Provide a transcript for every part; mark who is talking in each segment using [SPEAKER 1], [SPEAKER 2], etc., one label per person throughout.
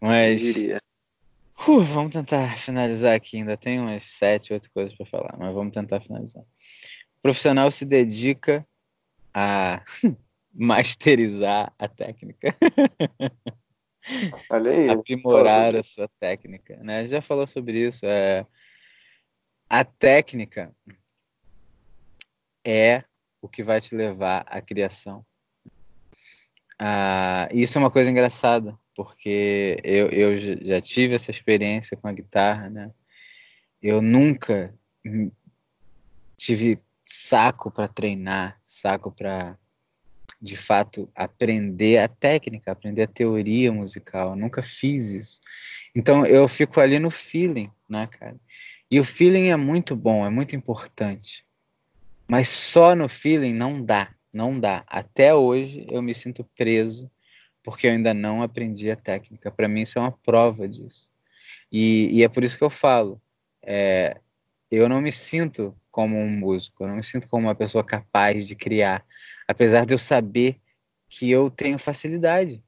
[SPEAKER 1] Mas. Uh, vamos tentar finalizar aqui. Ainda tem umas sete, oito coisas para falar, mas vamos tentar finalizar. O profissional se dedica a masterizar a técnica.
[SPEAKER 2] Olha aí.
[SPEAKER 1] Aprimorar a sua técnica. Né? Já falou sobre isso. É... A técnica é o que vai te levar à criação. Ah, isso é uma coisa engraçada, porque eu, eu já tive essa experiência com a guitarra, né? Eu nunca tive saco para treinar, saco para de fato aprender a técnica, aprender a teoria musical. Eu nunca fiz isso. Então eu fico ali no feeling, né, cara? E o feeling é muito bom, é muito importante. Mas só no feeling não dá, não dá. Até hoje eu me sinto preso porque eu ainda não aprendi a técnica. Para mim isso é uma prova disso. E, e é por isso que eu falo. É, eu não me sinto como um músico, eu não me sinto como uma pessoa capaz de criar, apesar de eu saber que eu tenho facilidade.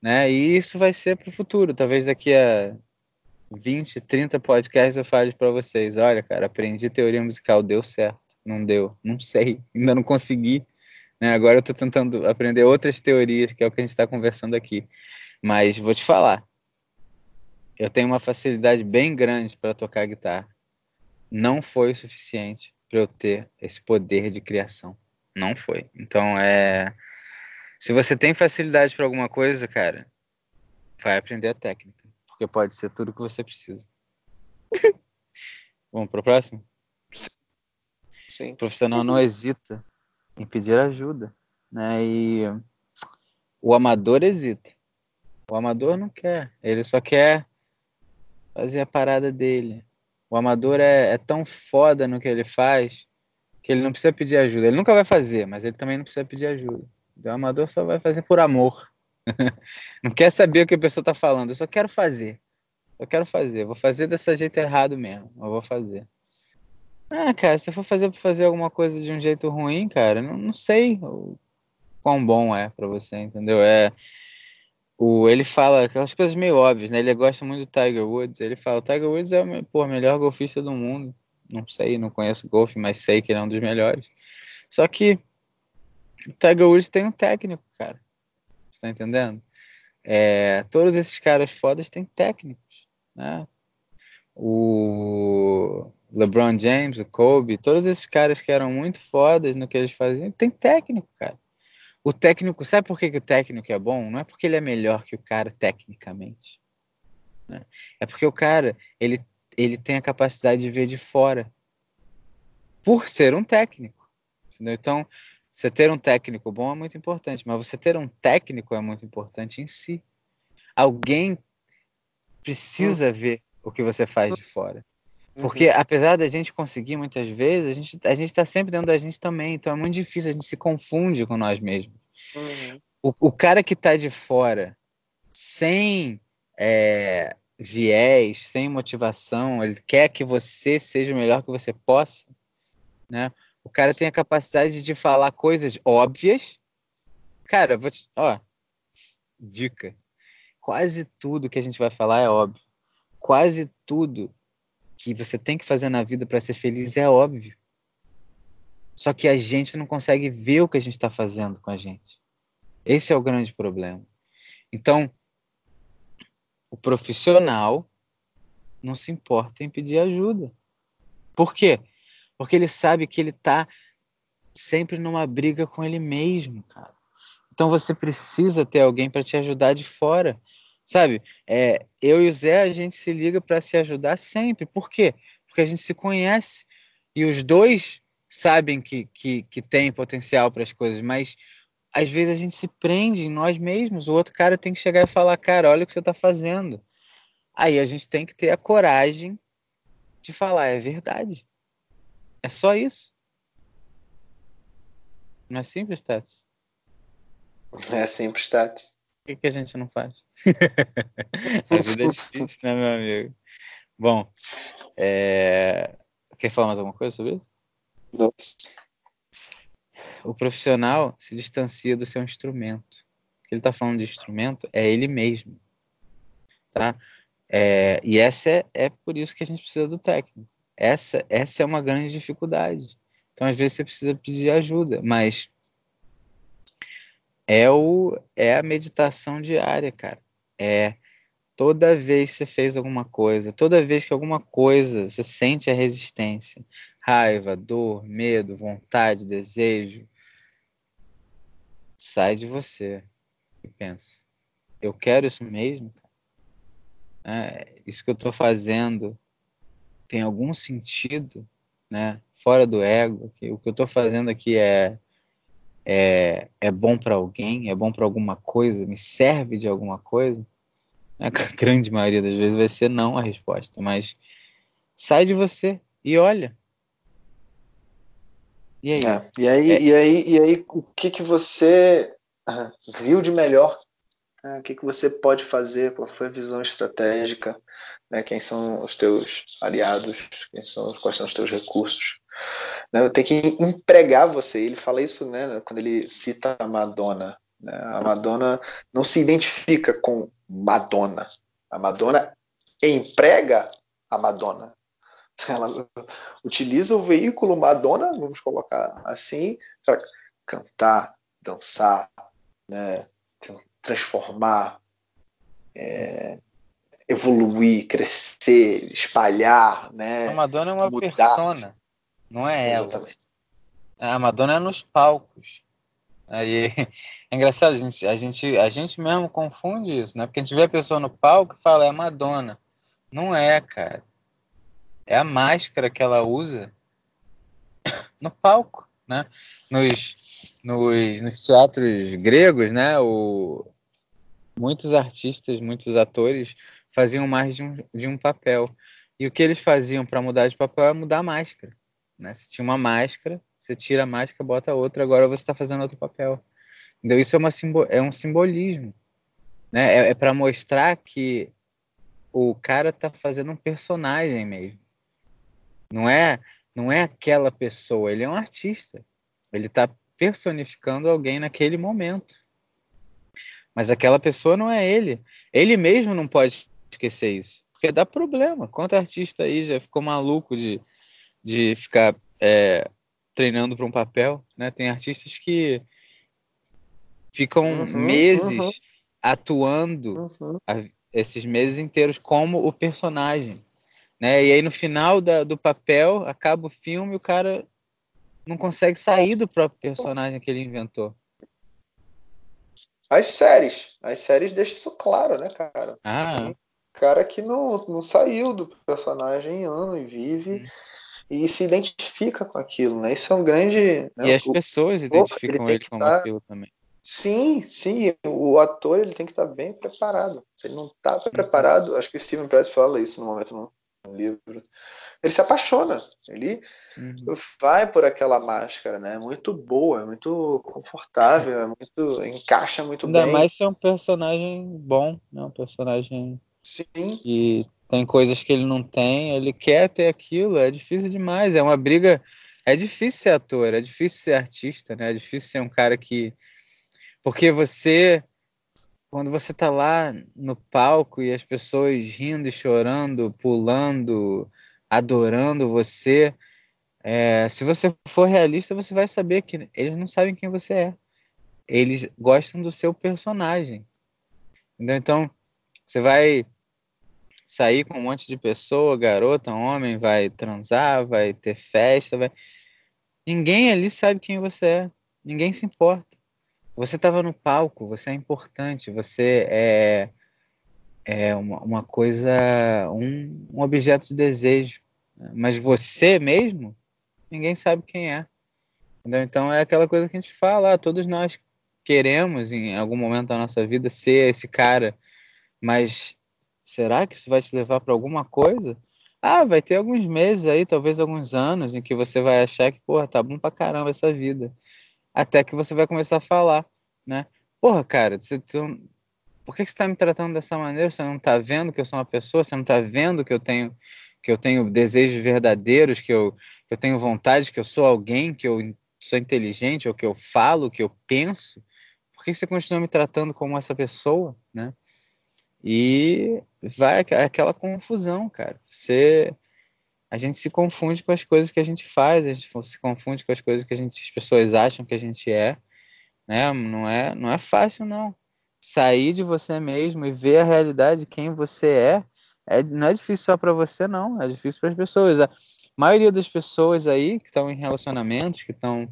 [SPEAKER 1] Né? E isso vai ser para o futuro. Talvez daqui a 20, 30 podcasts eu fale para vocês: olha, cara, aprendi teoria musical, deu certo não deu, não sei, ainda não consegui. Né? Agora eu estou tentando aprender outras teorias, que é o que a gente está conversando aqui. Mas vou te falar, eu tenho uma facilidade bem grande para tocar guitarra. Não foi o suficiente para eu ter esse poder de criação. Não foi. Então é. Se você tem facilidade para alguma coisa, cara, vai aprender a técnica. Porque pode ser tudo que você precisa. Vamos para o próximo?
[SPEAKER 2] Sim.
[SPEAKER 1] O profissional não hesita em pedir ajuda, né? E o amador hesita. O amador não quer, ele só quer fazer a parada dele. O amador é, é tão foda no que ele faz que ele não precisa pedir ajuda. Ele nunca vai fazer, mas ele também não precisa pedir ajuda. O amador só vai fazer por amor. não quer saber o que a pessoa está falando, eu só quero fazer. Eu quero fazer, vou fazer desse jeito errado mesmo, eu vou fazer. Ah, cara, se for fazer fazer alguma coisa de um jeito ruim, cara, não, não sei o quão bom é para você, entendeu? É o ele fala aquelas coisas meio óbvias, né? Ele gosta muito do Tiger Woods. Ele fala, o Tiger Woods é o pô, melhor golfista do mundo. Não sei, não conheço golfe, mas sei que ele é um dos melhores. Só que o Tiger Woods tem um técnico, cara. Você tá entendendo? É, todos esses caras fodas têm técnicos, né? O LeBron James, o Kobe, todos esses caras que eram muito fodas no que eles faziam, tem técnico, cara. O técnico, sabe por que, que o técnico é bom? Não é porque ele é melhor que o cara tecnicamente. Né? É porque o cara, ele, ele tem a capacidade de ver de fora. Por ser um técnico. Entendeu? Então, você ter um técnico bom é muito importante, mas você ter um técnico é muito importante em si. Alguém precisa ver o que você faz de fora. Porque uhum. apesar da gente conseguir muitas vezes, a gente a gente está sempre dentro da gente também. Então é muito difícil, a gente se confunde com nós mesmos. Uhum. O, o cara que está de fora, sem é, viés, sem motivação, ele quer que você seja o melhor que você possa, né? O cara tem a capacidade de falar coisas óbvias. Cara, vou te, ó, dica. Quase tudo que a gente vai falar é óbvio. Quase tudo que você tem que fazer na vida para ser feliz é óbvio. Só que a gente não consegue ver o que a gente está fazendo com a gente. Esse é o grande problema. Então, o profissional não se importa em pedir ajuda. Por quê? Porque ele sabe que ele está sempre numa briga com ele mesmo, cara. Então você precisa ter alguém para te ajudar de fora. Sabe? É, eu e o Zé, a gente se liga para se ajudar sempre. Por quê? Porque a gente se conhece e os dois sabem que, que, que tem potencial para as coisas, mas às vezes a gente se prende em nós mesmos. O outro cara tem que chegar e falar: Cara, olha o que você está fazendo. Aí a gente tem que ter a coragem de falar: É verdade. É só isso. Não é simples, Status?
[SPEAKER 2] É simples, Status
[SPEAKER 1] que, que a gente não faz? a vida é difícil, né, meu amigo? Bom, é... quer falar mais alguma coisa sobre isso?
[SPEAKER 2] Não.
[SPEAKER 1] O profissional se distancia do seu instrumento. O que ele está falando de instrumento é ele mesmo. tá? É, e essa é, é por isso que a gente precisa do técnico. Essa, essa é uma grande dificuldade. Então, às vezes, você precisa pedir ajuda, mas é, o, é a meditação diária, cara. É toda vez que você fez alguma coisa, toda vez que alguma coisa você sente a resistência, raiva, dor, medo, vontade, desejo, sai de você e pensa: eu quero isso mesmo? É, isso que eu estou fazendo tem algum sentido, né? Fora do ego, que o que eu estou fazendo aqui é é, é bom para alguém, é bom para alguma coisa, me serve de alguma coisa? A grande maioria das vezes vai ser não a resposta, mas sai de você e olha.
[SPEAKER 2] E aí? É, e, aí é... e, aí, e aí, o que, que você ah, viu de melhor? Ah, o que, que você pode fazer? Qual foi a visão estratégica? Né? Quem são os teus aliados? Quem são, quais são os teus recursos? Né? Tem que empregar você. Ele fala isso né, quando ele cita a Madonna. Né? A Madonna não se identifica com Madonna. A Madonna emprega a Madonna. Ela utiliza o veículo Madonna, vamos colocar assim, para cantar, dançar, né, transformar, é, evoluir, crescer, espalhar, né?
[SPEAKER 1] A Madonna é uma mudar. persona, não é ela. Exatamente. A Madonna é nos palcos. Aí é engraçado, a gente, a gente, a gente mesmo confunde isso, né? Porque a gente vê a pessoa no palco e fala, é Madonna. Não é, cara. É a máscara que ela usa no palco, né? Nos, nos, nos teatros gregos, né? O, muitos artistas, muitos atores faziam mais de um, de um papel. E o que eles faziam para mudar de papel é mudar a máscara. Né? Você tinha uma máscara, você tira a máscara, bota outra, agora você está fazendo outro papel. Então, isso é, uma é um simbolismo. Né? É, é para mostrar que o cara está fazendo um personagem mesmo. Não é, não é aquela pessoa, ele é um artista. Ele está personificando alguém naquele momento. Mas aquela pessoa não é ele. Ele mesmo não pode esquecer isso. Porque dá problema. Quanto artista aí já ficou maluco de, de ficar é, treinando para um papel? Né? Tem artistas que ficam uhum, meses uhum. atuando uhum. a, esses meses inteiros como o personagem. Né? E aí no final da, do papel acaba o filme e o cara não consegue sair do próprio personagem que ele inventou.
[SPEAKER 2] As séries. As séries deixam isso claro, né, cara?
[SPEAKER 1] Ah.
[SPEAKER 2] cara que não, não saiu do personagem ano e vive hum. E se identifica com aquilo, né? Isso é um grande. Né?
[SPEAKER 1] E as pessoas identificam ele, ele como tá... aquilo também.
[SPEAKER 2] Sim, sim, o ator ele tem que estar tá bem preparado. Se ele não está uhum. preparado, acho que o Steven Press fala isso no momento no, no livro. Ele se apaixona, ele uhum. vai por aquela máscara, né? É muito boa, é muito confortável, é muito encaixa muito
[SPEAKER 1] Ainda
[SPEAKER 2] bem.
[SPEAKER 1] Ainda mais se é um personagem bom, né? Um personagem
[SPEAKER 2] sim.
[SPEAKER 1] que tem coisas que ele não tem, ele quer ter aquilo, é difícil demais, é uma briga, é difícil ser ator, é difícil ser artista, né? É difícil ser um cara que porque você quando você tá lá no palco e as pessoas rindo e chorando, pulando, adorando você, é, se você for realista, você vai saber que eles não sabem quem você é. Eles gostam do seu personagem. Entendeu? Então, você vai sair com um monte de pessoa, garota, homem, vai transar, vai ter festa, vai... Ninguém ali sabe quem você é. Ninguém se importa. Você estava no palco, você é importante, você é, é uma, uma coisa, um, um objeto de desejo. Né? Mas você mesmo, ninguém sabe quem é. Entendeu? Então é aquela coisa que a gente fala, ah, todos nós queremos em algum momento da nossa vida ser esse cara, mas será que isso vai te levar para alguma coisa? Ah, vai ter alguns meses aí, talvez alguns anos, em que você vai achar que, porra, tá bom pra caramba essa vida até que você vai começar a falar, né? Porra, cara, você, tu, por que, que você está me tratando dessa maneira? Você não está vendo que eu sou uma pessoa? Você não está vendo que eu tenho que eu tenho desejos verdadeiros, que eu, que eu tenho vontade, que eu sou alguém, que eu sou inteligente, ou que eu falo, que eu penso? Por que você continua me tratando como essa pessoa, né? E vai aquela confusão, cara. Você a gente se confunde com as coisas que a gente faz, a gente se confunde com as coisas que a gente, as pessoas acham que a gente é, né? Não é, não é fácil não. Sair de você mesmo e ver a realidade de quem você é, é não é difícil só para você não, é difícil para as pessoas. A maioria das pessoas aí que estão em relacionamentos, que estão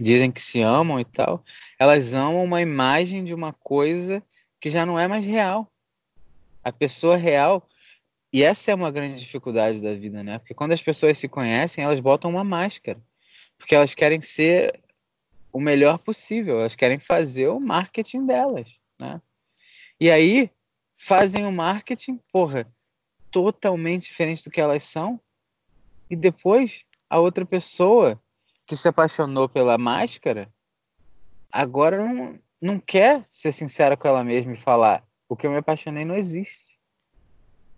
[SPEAKER 1] dizem que se amam e tal, elas amam uma imagem de uma coisa que já não é mais real. A pessoa real e essa é uma grande dificuldade da vida, né? Porque quando as pessoas se conhecem, elas botam uma máscara. Porque elas querem ser o melhor possível, elas querem fazer o marketing delas, né? E aí fazem o marketing, porra, totalmente diferente do que elas são. E depois a outra pessoa que se apaixonou pela máscara agora não, não quer ser sincera com ela mesma e falar: o que eu me apaixonei não existe.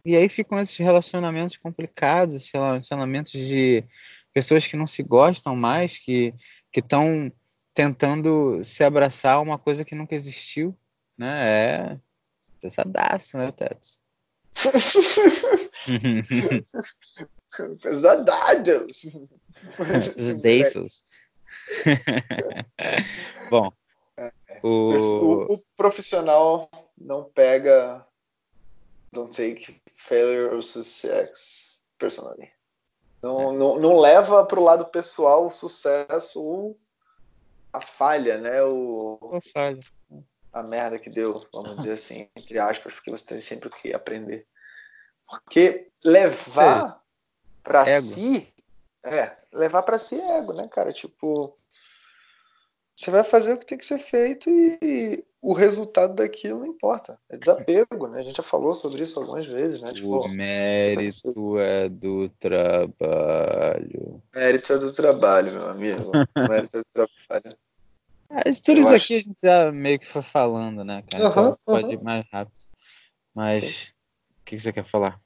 [SPEAKER 1] E aí ficam esses relacionamentos complicados, esses relacionamentos de pessoas que não se gostam mais, que estão tentando se abraçar a uma coisa que nunca existiu, né? É pesadaço, né, Tetos?
[SPEAKER 2] Pesadados!
[SPEAKER 1] Pesadeiros. Bom,
[SPEAKER 2] o... O, o profissional não pega don't take failure or success personally. Não, é. não, não leva para o lado pessoal o sucesso ou a falha, né? O,
[SPEAKER 1] a falha.
[SPEAKER 2] A merda que deu, vamos dizer assim, entre aspas, porque você tem sempre o que aprender. Porque levar para si. É, levar para si é ego, né, cara? Tipo, você vai fazer o que tem que ser feito e o resultado daquilo não importa. É desapego, né? A gente já falou sobre isso algumas vezes, né?
[SPEAKER 1] Tipo, o mérito é do trabalho.
[SPEAKER 2] Mérito é do trabalho, meu amigo. O mérito é do trabalho.
[SPEAKER 1] É, tudo isso aqui a gente já meio que foi falando, né, cara? Então pode ir mais rápido. Mas o que você quer falar?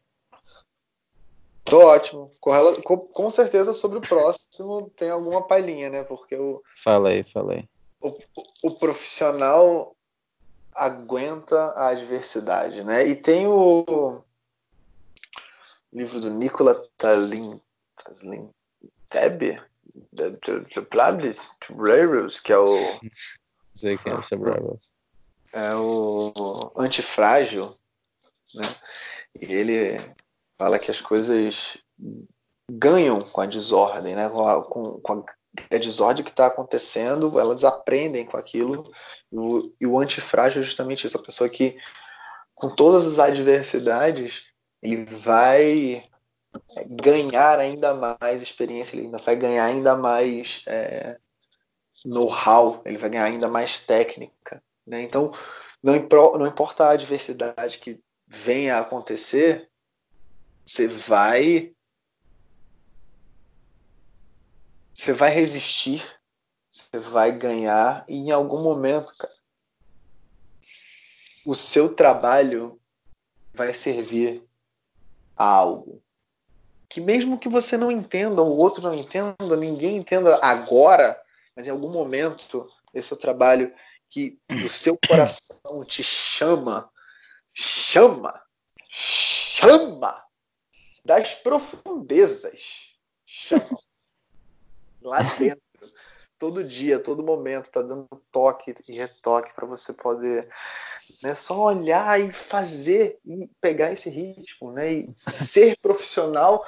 [SPEAKER 2] Tô ótimo. Com, com certeza sobre o próximo tem alguma palhinha, né? Porque o.
[SPEAKER 1] Falei, falei.
[SPEAKER 2] O, o, profissional aguenta a adversidade, né? E tem o livro do Nicola Talin, Talin Tebe, Trablus, que é o. Não
[SPEAKER 1] sei quem é o
[SPEAKER 2] É o Antifrágil, né? E ele fala que as coisas ganham com a desordem, né? com, a, com, com a desordem que está acontecendo, elas aprendem com aquilo. E o, e o antifrágil é justamente isso, a pessoa que, com todas as adversidades, ele vai é, ganhar ainda mais experiência, ele ainda vai ganhar ainda mais é, know-how, ele vai ganhar ainda mais técnica. Né? Então, não, não importa a adversidade que venha a acontecer, você vai. Você vai resistir, você vai ganhar, e em algum momento, cara, o seu trabalho vai servir a algo. Que mesmo que você não entenda, o outro não entenda, ninguém entenda agora, mas em algum momento, esse é o trabalho que do seu coração te chama, chama, chama das profundezas. Chamam. Lá dentro. Todo dia, todo momento, tá dando toque e retoque para você poder né, só olhar e fazer e pegar esse ritmo, né? E ser profissional,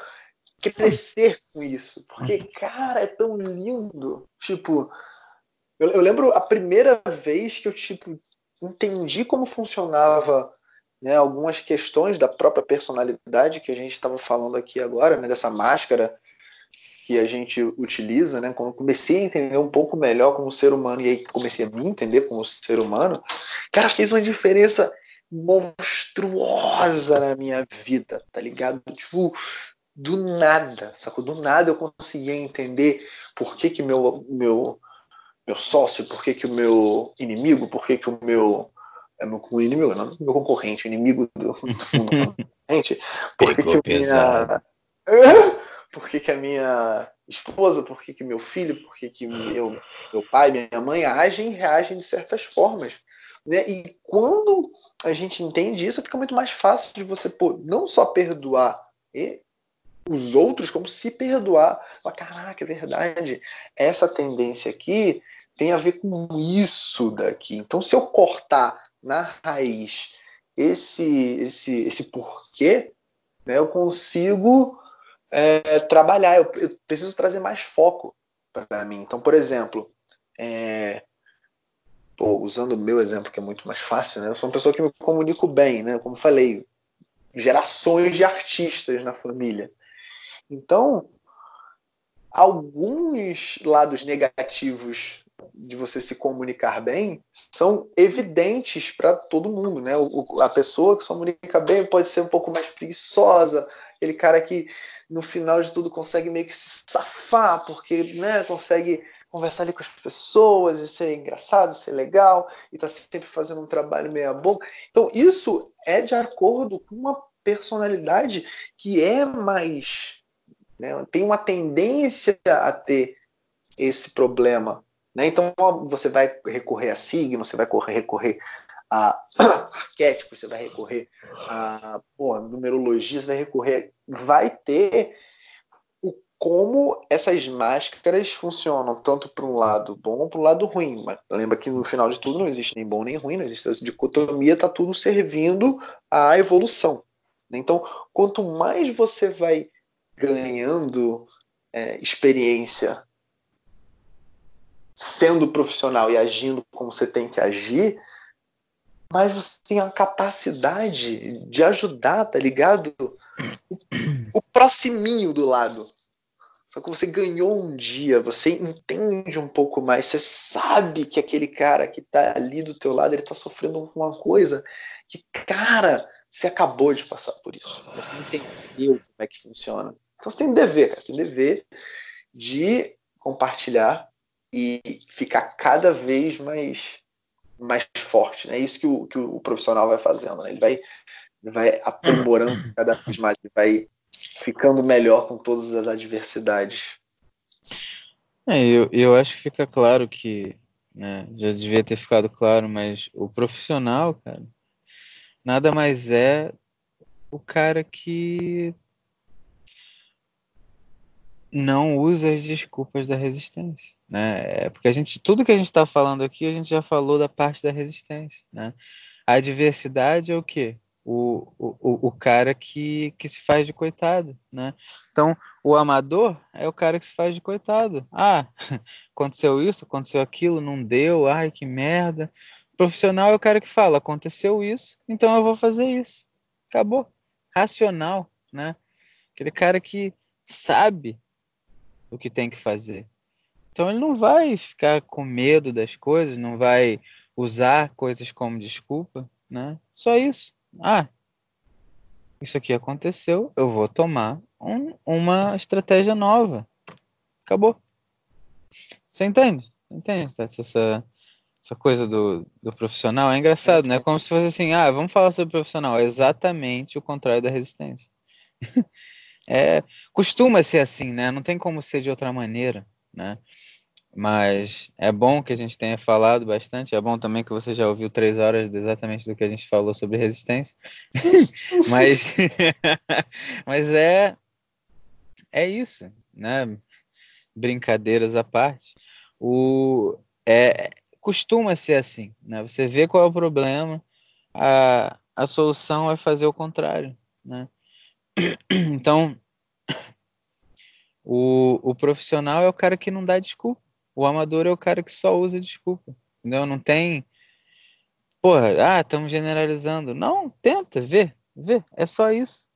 [SPEAKER 2] crescer com isso. Porque, cara, é tão lindo. Tipo, eu, eu lembro a primeira vez que eu, tipo, entendi como funcionava né, algumas questões da própria personalidade que a gente estava falando aqui agora, né, dessa máscara que a gente utiliza, né, quando comecei a entender um pouco melhor como ser humano e aí comecei a me entender como ser humano, cara, fez uma diferença monstruosa na minha vida, tá ligado? Tipo, do nada, sacou? Do nada eu conseguia entender por que que meu meu meu sócio, por que que o meu inimigo, por que que o meu é meu inimigo, não meu concorrente, inimigo do, do concorrente. Por que, que minha... por que, que a minha esposa, por que, que meu filho, por que, que meu, meu pai, minha mãe agem e reagem de certas formas. Né? E quando a gente entende isso, fica muito mais fácil de você pô, não só perdoar os outros, como se perdoar. Fala, Caraca, é verdade. Essa tendência aqui tem a ver com isso daqui. Então, se eu cortar na raiz esse, esse, esse porquê, né, eu consigo é, trabalhar. Eu, eu, preciso trazer mais foco para mim. Então, por exemplo, é, pô, usando o meu exemplo, que é muito mais fácil, né? Eu sou uma pessoa que me comunico bem, né? Como falei, gerações de artistas na família. Então, alguns lados negativos de você se comunicar bem são evidentes para todo mundo, né? O, a pessoa que se comunica bem pode ser um pouco mais preguiçosa, aquele cara que no final de tudo consegue meio que se safar, porque né, consegue conversar ali com as pessoas e ser engraçado, ser legal, e tá sempre fazendo um trabalho meia bom. Então, isso é de acordo com uma personalidade que é mais. Né, tem uma tendência a ter esse problema. Né? Então, você vai recorrer a signo, você vai recorrer a arquétipos, você vai recorrer a numerologia, você vai recorrer. Vai ter o, como essas máscaras funcionam, tanto para um lado bom para o lado ruim. Mas lembra que no final de tudo não existe nem bom nem ruim, não existe essa dicotomia, está tudo servindo à evolução. Então, quanto mais você vai ganhando é, experiência sendo profissional e agindo como você tem que agir, mas você tem a capacidade de ajudar, tá ligado? O, o proximinho do lado. Só que você ganhou um dia, você entende um pouco mais, você sabe que aquele cara que tá ali do teu lado, ele tá sofrendo alguma coisa que, cara, você acabou de passar por isso. Você entendeu como é que funciona. Então você tem dever, cara, você tem dever de compartilhar e ficar cada vez mais mais forte. Né? É isso que o, que o profissional vai fazendo. Né? Ele vai, vai aprimorando cada vez mais, ele vai ficando melhor com todas as adversidades.
[SPEAKER 1] É, eu, eu acho que fica claro que, né, já devia ter ficado claro, mas o profissional, cara, nada mais é o cara que não usa as desculpas da resistência, né? É porque a gente, tudo que a gente está falando aqui, a gente já falou da parte da resistência, né? A adversidade é o quê? O, o, o cara que, que se faz de coitado, né? Então, o amador é o cara que se faz de coitado. Ah, aconteceu isso, aconteceu aquilo, não deu, ai, que merda. O profissional é o cara que fala, aconteceu isso, então eu vou fazer isso. Acabou. Racional, né? Aquele cara que sabe o que tem que fazer. Então ele não vai ficar com medo das coisas, não vai usar coisas como desculpa, né? Só isso. Ah, isso aqui aconteceu, eu vou tomar um, uma estratégia nova. Acabou. Você entende? Entende essa, essa coisa do, do profissional? É engraçado, né? Como se fosse assim, ah, vamos falar sobre profissional. É exatamente o contrário da resistência. É, costuma ser assim, né? Não tem como ser de outra maneira, né? Mas é bom que a gente tenha falado bastante. É bom também que você já ouviu três horas exatamente do que a gente falou sobre resistência. mas, mas é é isso, né? Brincadeiras à parte. O é costuma ser assim, né? Você vê qual é o problema, a, a solução é fazer o contrário, né? Então, o, o profissional é o cara que não dá desculpa. O amador é o cara que só usa desculpa. Entendeu? Não tem. Porra, ah, estamos generalizando. Não, tenta, vê, vê. É só isso.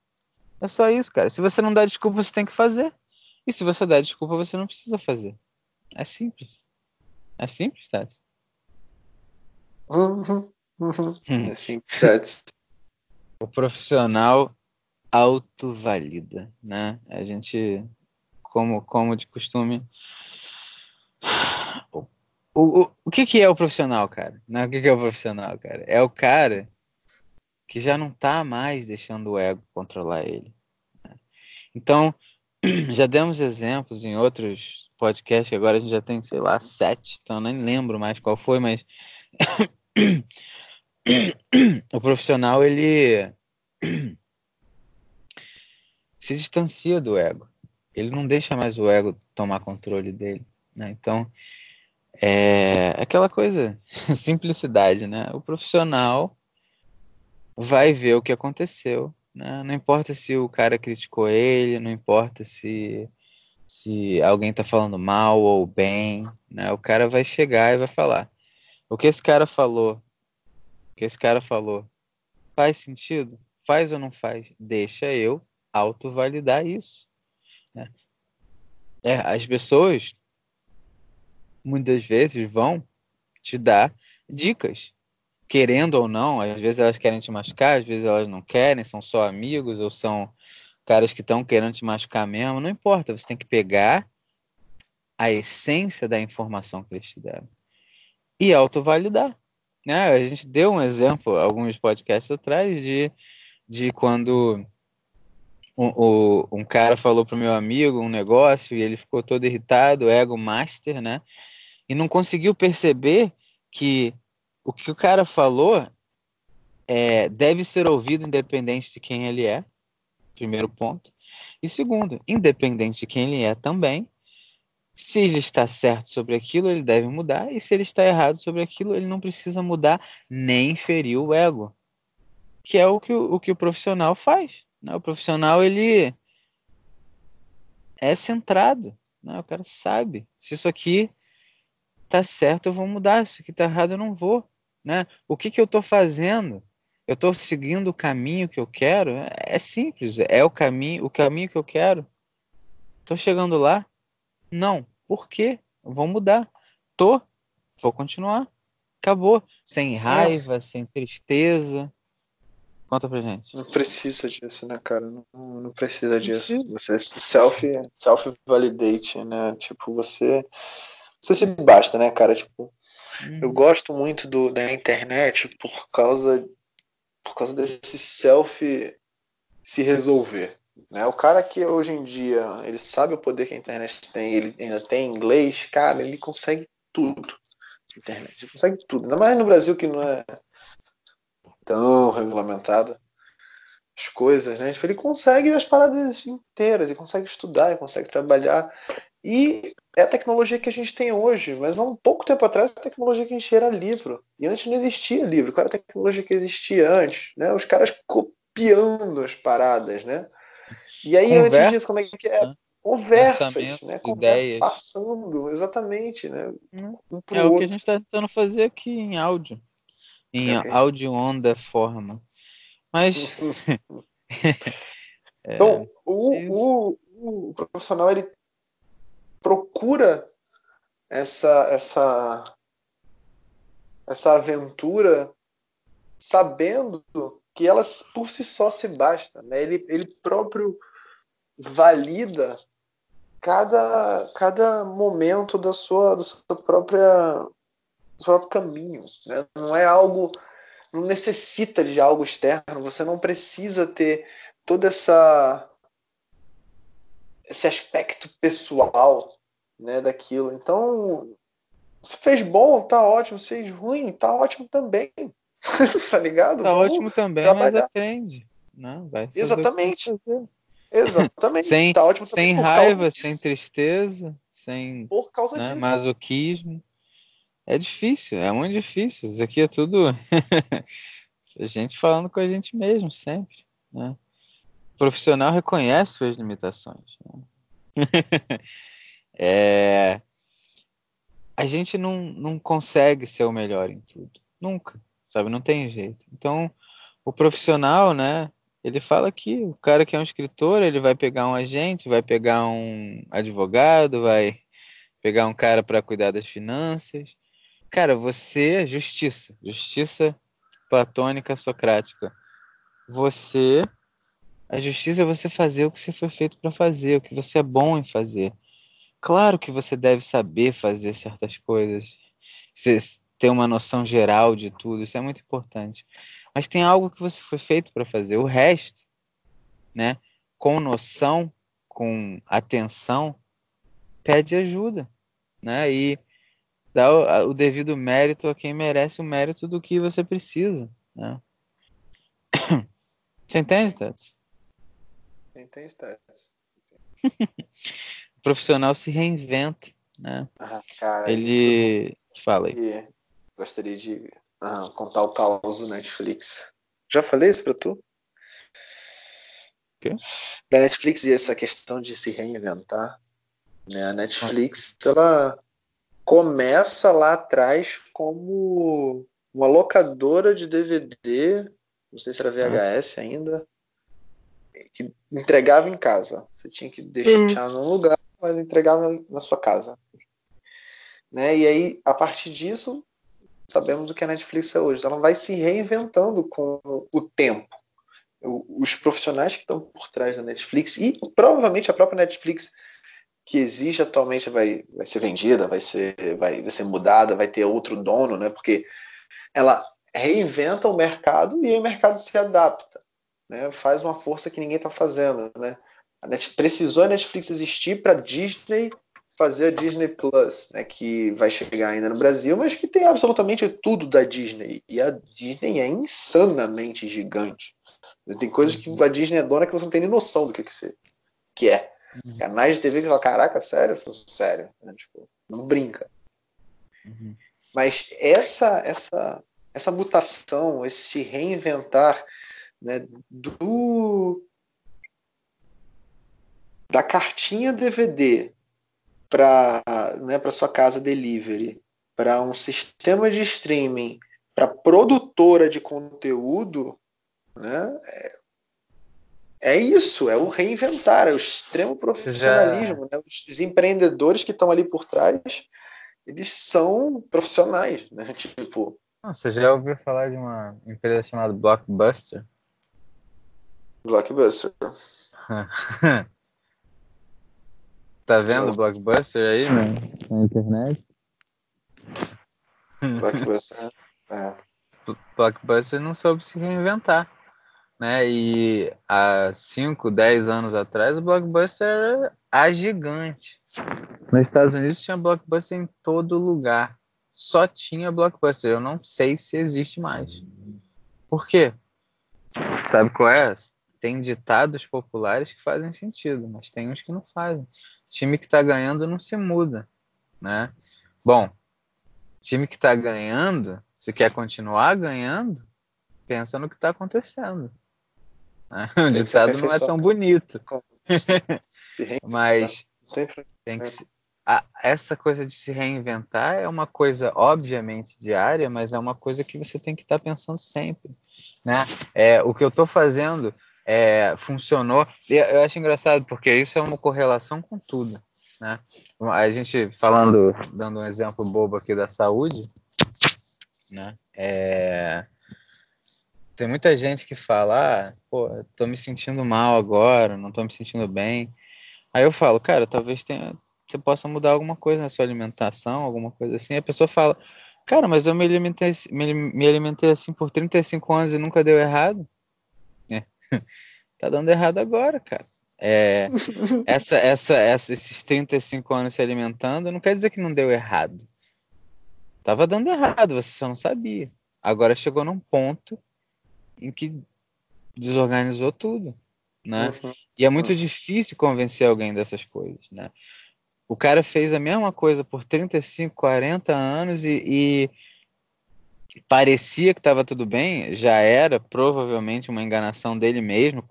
[SPEAKER 1] É só isso, cara. Se você não dá desculpa, você tem que fazer. E se você dá desculpa, você não precisa fazer. É simples. É simples, Tati.
[SPEAKER 2] Uhum, uhum. Hum. É simples,
[SPEAKER 1] O profissional autovalida, né? A gente, como, como de costume, o, o, o que, que é o profissional, cara? Não, né? o que, que é o profissional, cara? É o cara que já não tá mais deixando o ego controlar ele. Né? Então, já demos exemplos em outros podcasts, agora a gente já tem, sei lá, sete, então nem lembro mais qual foi, mas o profissional ele se distancia do ego. Ele não deixa mais o ego tomar controle dele. Né? Então, é aquela coisa, simplicidade, né? O profissional vai ver o que aconteceu. Né? Não importa se o cara criticou ele, não importa se, se alguém está falando mal ou bem, né? O cara vai chegar e vai falar. O que esse cara falou, o que esse cara falou, faz sentido? Faz ou não faz? Deixa eu autovalidar isso. Né? É, as pessoas muitas vezes vão te dar dicas, querendo ou não. Às vezes elas querem te machucar, às vezes elas não querem, são só amigos ou são caras que estão querendo te machucar mesmo. Não importa, você tem que pegar a essência da informação que eles te deram e autovalidar. Né? A gente deu um exemplo alguns podcasts atrás de, de quando um, um, um cara falou pro meu amigo um negócio e ele ficou todo irritado, ego master, né? E não conseguiu perceber que o que o cara falou é, deve ser ouvido independente de quem ele é, primeiro ponto. E segundo, independente de quem ele é também, se ele está certo sobre aquilo, ele deve mudar, e se ele está errado sobre aquilo, ele não precisa mudar nem ferir o ego, que é o que o, o, que o profissional faz. Né? O profissional ele é centrado, né? o cara sabe se isso aqui tá certo, eu vou mudar, se isso aqui tá errado, eu não vou. Né? O que, que eu estou fazendo? Eu estou seguindo o caminho que eu quero? É simples, é o caminho, o caminho que eu quero. Estou chegando lá, não. Por quê? Vou mudar. Tô. Vou continuar. Acabou. Sem raiva, é. sem tristeza. Conta pra gente.
[SPEAKER 2] Não precisa disso, né, cara? Não, não precisa disso. Você self, self validate, né? Tipo, você você se basta, né, cara? Tipo, hum. eu gosto muito do, da internet por causa por causa desse self se resolver. Né? O cara que hoje em dia ele sabe o poder que a internet tem, ele ainda tem inglês, cara, ele consegue tudo. Internet, ele consegue tudo. Ainda mais no Brasil que não é tão regulamentado as coisas, né? Ele consegue as paradas inteiras, ele consegue estudar, ele consegue trabalhar. E é a tecnologia que a gente tem hoje, mas há um pouco tempo atrás a tecnologia que a gente era livro. E antes não existia livro. Qual era a tecnologia que existia antes? Né? Os caras copiando as paradas, né? E aí, Conversa, antes disso, como é que é? Né? Conversas, né? Conversas passando, exatamente, né?
[SPEAKER 1] Hum. Um é outro. o que a gente está tentando fazer aqui em áudio. Em é áudio onda forma. Mas.
[SPEAKER 2] é, então, o, o, o profissional ele procura essa essa essa aventura sabendo que ela por si só se basta, né? Ele, ele próprio valida cada, cada momento da sua, da sua própria seu próprio caminho, né? Não é algo não necessita de algo externo, você não precisa ter toda essa esse aspecto pessoal né, daquilo. Então, se fez bom, tá ótimo. Se fez ruim, tá ótimo também. tá ligado?
[SPEAKER 1] Tá Vamos ótimo também, trabalhar. mas aprende. Não, né, vai
[SPEAKER 2] Exatamente. Exatamente.
[SPEAKER 1] sem tá ótimo sem raiva, sem tristeza, sem
[SPEAKER 2] por causa né,
[SPEAKER 1] disso. masoquismo. É difícil, é muito difícil. Isso aqui é tudo a gente falando com a gente mesmo, sempre. Né? O profissional reconhece suas limitações. Né? é... A gente não, não consegue ser o melhor em tudo. Nunca, sabe? Não tem jeito. Então, o profissional, né? Ele fala que o cara que é um escritor, ele vai pegar um agente, vai pegar um advogado, vai pegar um cara para cuidar das finanças. Cara, você é justiça, justiça platônica socrática. Você a justiça é você fazer o que você foi feito para fazer, o que você é bom em fazer. Claro que você deve saber fazer certas coisas, você ter uma noção geral de tudo, isso é muito importante. Mas tem algo que você foi feito para fazer. O resto, né, com noção, com atenção, pede ajuda, né? E dá o, o, devido mérito a quem merece o mérito do que você precisa, né? Você entende, Tats?
[SPEAKER 2] Entende, Tats?
[SPEAKER 1] o profissional se reinventa, né?
[SPEAKER 2] Ah, cara,
[SPEAKER 1] Ele... Fala aí.
[SPEAKER 2] Gostaria de ah, contar o caos do Netflix. Já falei isso pra tu?
[SPEAKER 1] Quê?
[SPEAKER 2] Da Netflix e essa questão de se reinventar. Né? A Netflix, ela começa lá atrás como uma locadora de DVD, não sei se era VHS ainda, que entregava em casa. Você tinha que deixar num lugar, mas entregava na sua casa. Né? E aí, a partir disso, sabemos o que a Netflix é hoje. Ela vai se reinventando com o tempo. Os profissionais que estão por trás da Netflix e provavelmente a própria Netflix que existe atualmente vai, vai ser vendida, vai ser, vai, vai ser mudada, vai ter outro dono, né? Porque ela reinventa o mercado e o mercado se adapta, né? Faz uma força que ninguém está fazendo, né? A Net, precisou a Netflix existir para Disney fazer a Disney Plus, né, que vai chegar ainda no Brasil, mas que tem absolutamente tudo da Disney. E a Disney é insanamente gigante. Tem coisas que a Disney é dona que você não tem nem noção do que, que, você, que é. Uhum. Canais de TV que falam, caraca, sério? Sério. Né? Tipo, não brinca. Uhum. Mas essa, essa, essa mutação, esse reinventar né, do da cartinha DVD para né, para sua casa delivery, para um sistema de streaming, para produtora de conteúdo, né, é, é isso, é o reinventar, é o extremo profissionalismo. Já... Né? Os empreendedores que estão ali por trás, eles são profissionais, né? Tipo.
[SPEAKER 1] Você já ouviu falar de uma empresa chamada Blockbuster?
[SPEAKER 2] Blockbuster.
[SPEAKER 1] tá vendo o Blockbuster aí né? na internet?
[SPEAKER 2] Blockbuster. É.
[SPEAKER 1] Blockbuster não soube se reinventar né? E há 5, 10 anos atrás, o Blockbuster era a gigante. Nos Estados Unidos tinha Blockbuster em todo lugar. Só tinha Blockbuster. Eu não sei se existe mais. Por quê? Sabe qual é? Tem ditados populares que fazem sentido, mas tem uns que não fazem. Time que está ganhando não se muda, né? Bom, time que está ganhando, se quer continuar ganhando, pensa no que está acontecendo. O ditado não é tão bonito. Mas tem que se... essa coisa de se reinventar é uma coisa obviamente diária, mas é uma coisa que você tem que estar tá pensando sempre, né? É, o que eu estou fazendo é, funcionou. E eu acho engraçado porque isso é uma correlação com tudo, né? A gente falando, dando um exemplo bobo aqui da saúde, né? É, tem muita gente que fala, ah, pô, tô me sentindo mal agora, não tô me sentindo bem. Aí eu falo, cara, talvez tenha, você possa mudar alguma coisa na sua alimentação, alguma coisa assim. A pessoa fala, cara, mas eu me alimentei, me, me alimentei assim por 35 anos e nunca deu errado. É. tá dando errado agora, cara. É, essa, essa, essa, esses 35 anos se alimentando não quer dizer que não deu errado. Tava dando errado, você só não sabia. Agora chegou num ponto em que desorganizou tudo, né? Uhum. E é muito uhum. difícil convencer alguém dessas coisas, né? O cara fez a mesma coisa por 35, 40 anos e, e parecia que estava tudo bem, já era provavelmente uma enganação dele mesmo,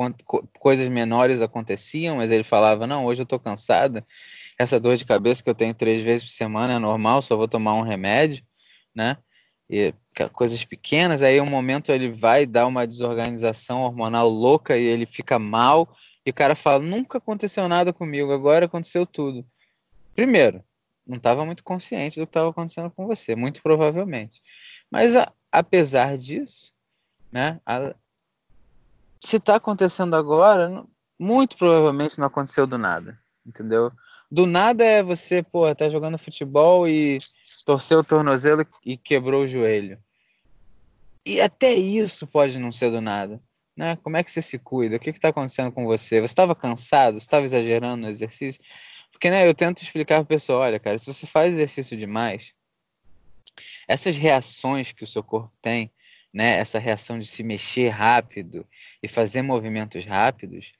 [SPEAKER 1] coisas menores aconteciam, mas ele falava, não, hoje eu estou cansada, essa dor de cabeça que eu tenho três vezes por semana é normal, só vou tomar um remédio, né? E coisas pequenas, aí um momento ele vai dar uma desorganização hormonal louca e ele fica mal, e o cara fala: nunca aconteceu nada comigo, agora aconteceu tudo. Primeiro, não estava muito consciente do que estava acontecendo com você, muito provavelmente. Mas a, apesar disso, né, a, se está acontecendo agora, muito provavelmente não aconteceu do nada, entendeu? Do nada é você, pô, tá jogando futebol e torceu o tornozelo e quebrou o joelho. E até isso pode não ser do nada. Né? Como é que você se cuida? O que está acontecendo com você? Você estava cansado? Você estava exagerando no exercício? Porque né, eu tento explicar para a pessoa: olha, cara, se você faz exercício demais, essas reações que o seu corpo tem, né, essa reação de se mexer rápido e fazer movimentos rápidos,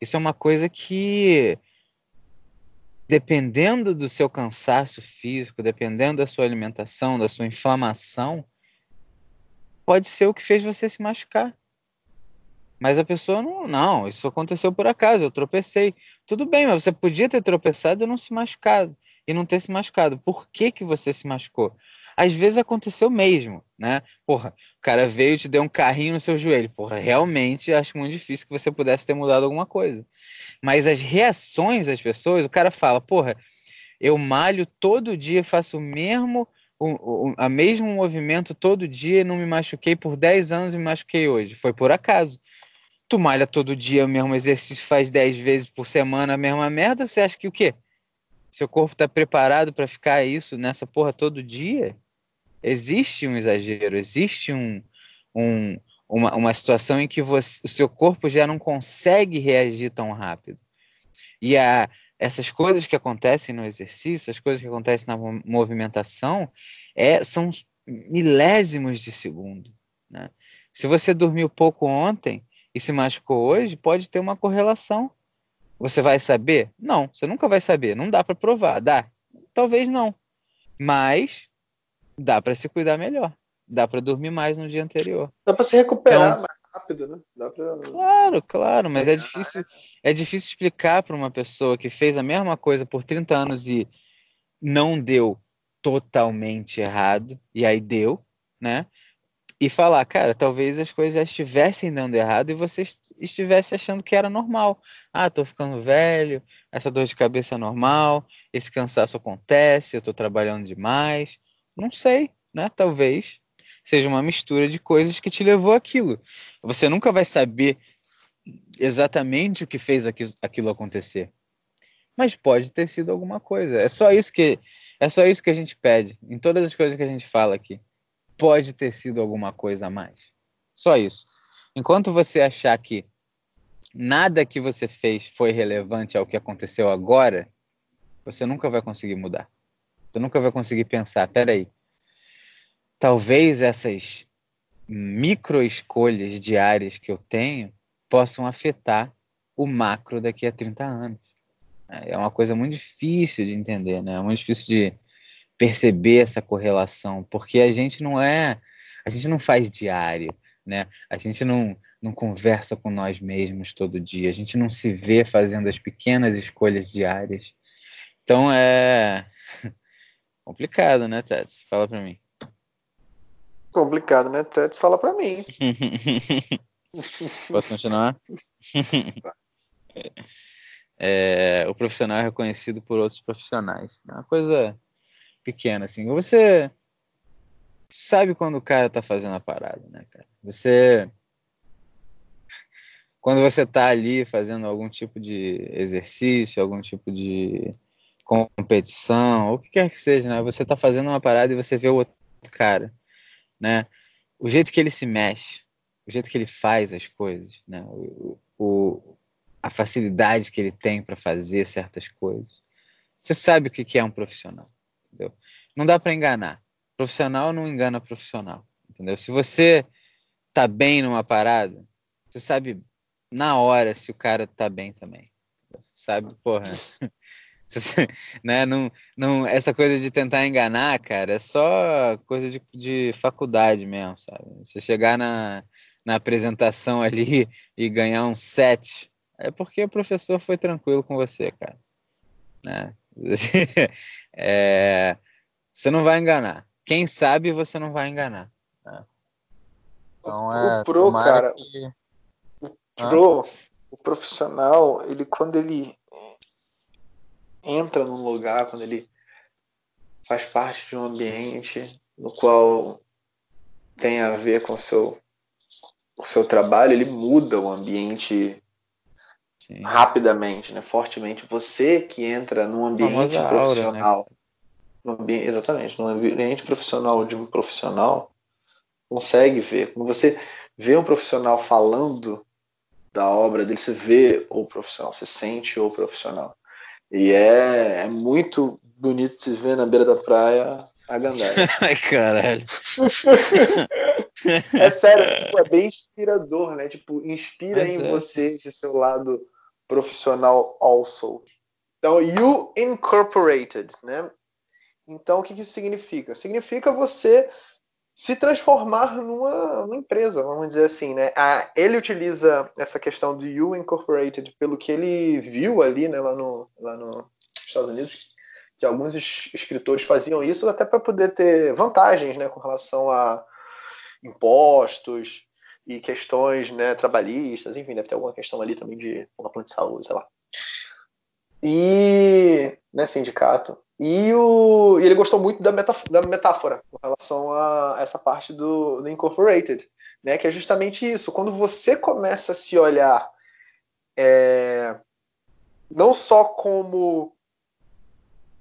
[SPEAKER 1] isso é uma coisa que dependendo do seu cansaço físico, dependendo da sua alimentação, da sua inflamação, pode ser o que fez você se machucar. Mas a pessoa não, não, isso aconteceu por acaso, eu tropecei. Tudo bem, mas você podia ter tropeçado e não se machucado, e não ter se machucado. Por que que você se machucou? Às vezes aconteceu mesmo, né? Porra, o cara veio e te deu um carrinho no seu joelho. Porra, realmente acho muito difícil que você pudesse ter mudado alguma coisa. Mas as reações das pessoas, o cara fala, porra, eu malho todo dia, faço o mesmo o, o a mesmo movimento todo dia, não me machuquei por 10 anos e me machuquei hoje. Foi por acaso tu malha todo dia o mesmo exercício, faz 10 vezes por semana a mesma merda, você acha que o quê? Seu corpo tá preparado para ficar isso nessa porra todo dia? Existe um exagero, existe um, um, uma, uma situação em que você, o seu corpo já não consegue reagir tão rápido. E a, essas coisas que acontecem no exercício, as coisas que acontecem na movimentação, é, são milésimos de segundo. Né? Se você dormiu pouco ontem, e se machucou hoje, pode ter uma correlação. Você vai saber? Não, você nunca vai saber. Não dá para provar. Dá? Talvez não. Mas dá para se cuidar melhor. Dá para dormir mais no dia anterior.
[SPEAKER 2] Dá para se recuperar então, mais rápido, né? Dá pra...
[SPEAKER 1] Claro, claro, mas é difícil, é difícil explicar para uma pessoa que fez a mesma coisa por 30 anos e não deu totalmente errado, e aí deu, né? e falar, cara, talvez as coisas já estivessem dando errado e você estivesse achando que era normal. Ah, tô ficando velho, essa dor de cabeça é normal, esse cansaço acontece, eu tô trabalhando demais. Não sei, né? Talvez seja uma mistura de coisas que te levou aquilo. Você nunca vai saber exatamente o que fez aquilo acontecer. Mas pode ter sido alguma coisa. É só isso que é só isso que a gente pede em todas as coisas que a gente fala aqui pode ter sido alguma coisa a mais. Só isso. Enquanto você achar que nada que você fez foi relevante ao que aconteceu agora, você nunca vai conseguir mudar. Você nunca vai conseguir pensar, peraí, talvez essas micro escolhas diárias que eu tenho possam afetar o macro daqui a 30 anos. É uma coisa muito difícil de entender, né? É muito difícil de, perceber essa correlação, porque a gente não é, a gente não faz diário, né? A gente não, não conversa com nós mesmos todo dia, a gente não se vê fazendo as pequenas escolhas diárias. Então é complicado, né, Tets? Fala para mim.
[SPEAKER 2] Complicado, né, Tets? Fala para mim.
[SPEAKER 1] Posso continuar? É, o profissional é reconhecido por outros profissionais. É uma coisa pequena, assim. Você sabe quando o cara tá fazendo a parada, né, cara? Você. Quando você tá ali fazendo algum tipo de exercício, algum tipo de competição, ou o que quer que seja, né? Você tá fazendo uma parada e você vê o outro cara, né? O jeito que ele se mexe, o jeito que ele faz as coisas, né? O, o a facilidade que ele tem para fazer certas coisas. Você sabe o que é um profissional entendeu? Não dá para enganar. Profissional não engana profissional, entendeu? Se você tá bem numa parada, você sabe na hora se o cara tá bem também. Você sabe, porra. né? não, não, essa coisa de tentar enganar, cara, é só coisa de, de faculdade mesmo, sabe? Você chegar na, na apresentação ali e ganhar um set, é porque o professor foi tranquilo com você, cara. Né? é, você não vai enganar. Quem sabe você não vai enganar. Né?
[SPEAKER 2] Então, é, o pro, cara, que... o pro, o profissional, ele quando ele entra num lugar, quando ele faz parte de um ambiente no qual tem a ver com o seu, o seu trabalho, ele muda o ambiente Sim. rapidamente, né? fortemente. Você que entra num ambiente profissional, aura, né? no ambiente, exatamente, no ambiente profissional de um profissional, consegue ver. Quando você vê um profissional falando da obra dele, você vê o profissional, você sente o profissional. E é, é muito bonito de se ver na beira da praia A gandaia.
[SPEAKER 1] Ai, caralho.
[SPEAKER 2] é sério, tipo, é bem inspirador, né? Tipo, inspira Mas em é. você esse seu lado profissional also. Então, you incorporated, né? Então, o que isso significa? Significa você se transformar numa, numa, empresa, vamos dizer assim, né? Ah, ele utiliza essa questão do you incorporated pelo que ele viu ali, né, lá no lá nos Estados Unidos, que alguns escritores faziam isso até para poder ter vantagens, né, com relação a impostos e questões, né, trabalhistas, enfim, deve ter alguma questão ali também de uma plano de saúde, sei lá. E, né, sindicato. E, o, e ele gostou muito da, da metáfora com relação a essa parte do, do Incorporated, né? Que é justamente isso. Quando você começa a se olhar é, não só como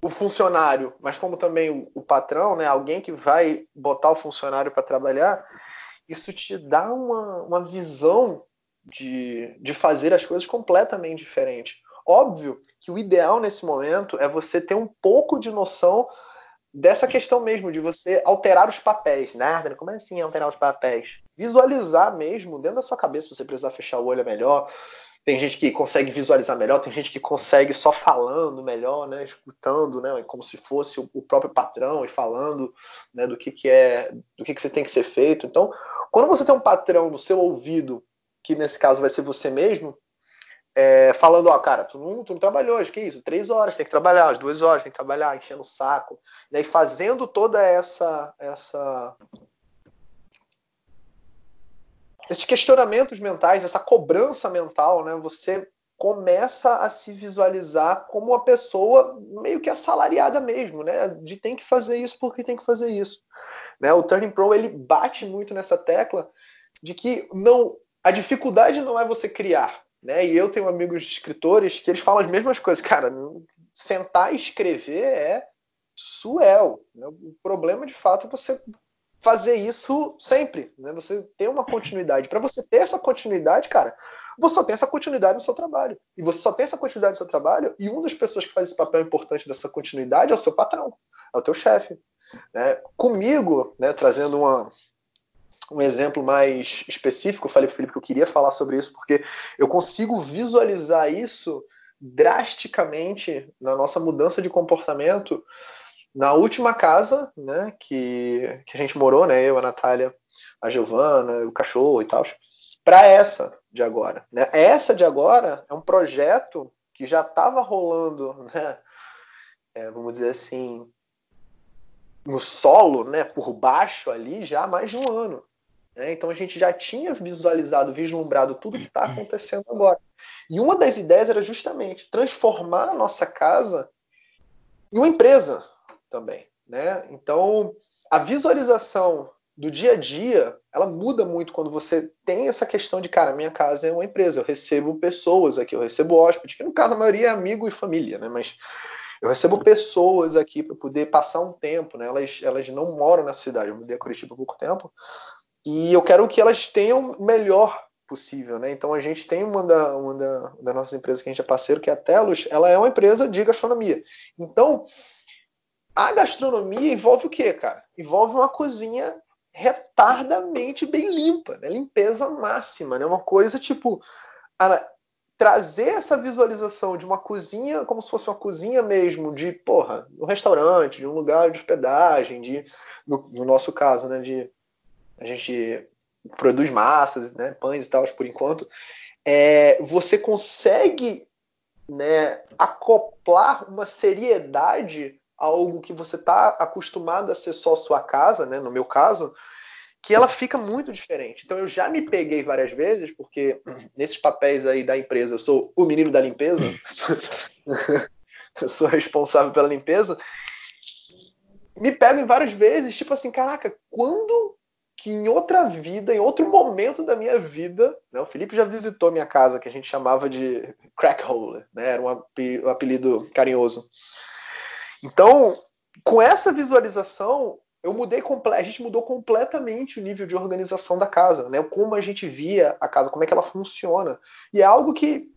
[SPEAKER 2] o funcionário, mas como também o, o patrão, né? Alguém que vai botar o funcionário para trabalhar, isso te dá uma, uma visão de, de fazer as coisas completamente diferente. Óbvio que o ideal nesse momento é você ter um pouco de noção dessa questão mesmo, de você alterar os papéis, né? Como é assim alterar os papéis? Visualizar mesmo, dentro da sua cabeça, se você precisar fechar o olho é melhor. Tem gente que consegue visualizar melhor, tem gente que consegue só falando melhor, né? Escutando, né? Como se fosse o próprio patrão e falando né? do que, que é, do que, que você tem que ser feito. Então, quando você tem um patrão no seu ouvido, que nesse caso vai ser você mesmo, é, falando, ó, cara, tu não, tu não trabalhou hoje, que isso? Três horas tem que trabalhar, as duas horas tem que trabalhar, enchendo o saco. E fazendo toda essa, essa esses questionamentos mentais, essa cobrança mental, né? Você começa a se visualizar como uma pessoa meio que assalariada mesmo, né? De tem que fazer isso porque tem que fazer isso. Né? O Turning Pro ele bate muito nessa tecla de que não a dificuldade não é você criar, né? E eu tenho amigos escritores que eles falam as mesmas coisas. Cara, sentar e escrever é suel. Né? O problema, de fato, é você fazer isso sempre, né? Você ter uma continuidade. Para você ter essa continuidade, cara, você só tem essa continuidade no seu trabalho. E você só tem essa continuidade no seu trabalho, e uma das pessoas que faz esse papel importante dessa continuidade é o seu patrão, é o teu chefe. Né? Comigo, né, trazendo uma, um exemplo mais específico, eu falei para o Felipe que eu queria falar sobre isso, porque eu consigo visualizar isso drasticamente na nossa mudança de comportamento na última casa né, que, que a gente morou, né, eu, a Natália, a Giovana, o cachorro e tal, para essa de agora. Né? Essa de agora é um projeto que já estava rolando, né, é, vamos dizer assim, no solo, né, por baixo ali, já há mais de um ano. Né? Então a gente já tinha visualizado, vislumbrado tudo que está acontecendo agora. E uma das ideias era justamente transformar a nossa casa em uma empresa também. Né? Então a visualização do dia a dia ela muda muito quando você tem essa questão de cara, minha casa é uma empresa, eu recebo pessoas aqui, eu recebo hóspedes, que no caso a maioria é amigo e família, né? Mas eu recebo pessoas aqui para poder passar um tempo, né? Elas, elas não moram na cidade, eu mudei a Curitiba há pouco tempo, e eu quero que elas tenham o melhor possível, né? Então a gente tem uma, da, uma da, nossas empresas que a gente é parceiro, que é a Telos, ela é uma empresa de gastronomia. Então, a gastronomia envolve o quê, cara? Envolve uma cozinha retardamente bem limpa, né? limpeza máxima, né? Uma coisa tipo a, trazer essa visualização de uma cozinha como se fosse uma cozinha mesmo de porra, um restaurante, de um lugar de hospedagem, de no, no nosso caso, né, de a gente produz massas, né, pães e tal, por enquanto, é, você consegue né, acoplar uma seriedade a algo que você está acostumado a ser só sua casa, né, no meu caso, que ela fica muito diferente. Então eu já me peguei várias vezes, porque nesses papéis aí da empresa eu sou o menino da limpeza, eu sou responsável pela limpeza, me pego em várias vezes, tipo assim, caraca, quando que em outra vida, em outro momento da minha vida, né, o Felipe já visitou minha casa, que a gente chamava de crack hole, né, era um apelido carinhoso. Então, com essa visualização, eu mudei a gente mudou completamente o nível de organização da casa, né, como a gente via a casa, como é que ela funciona. E é algo que,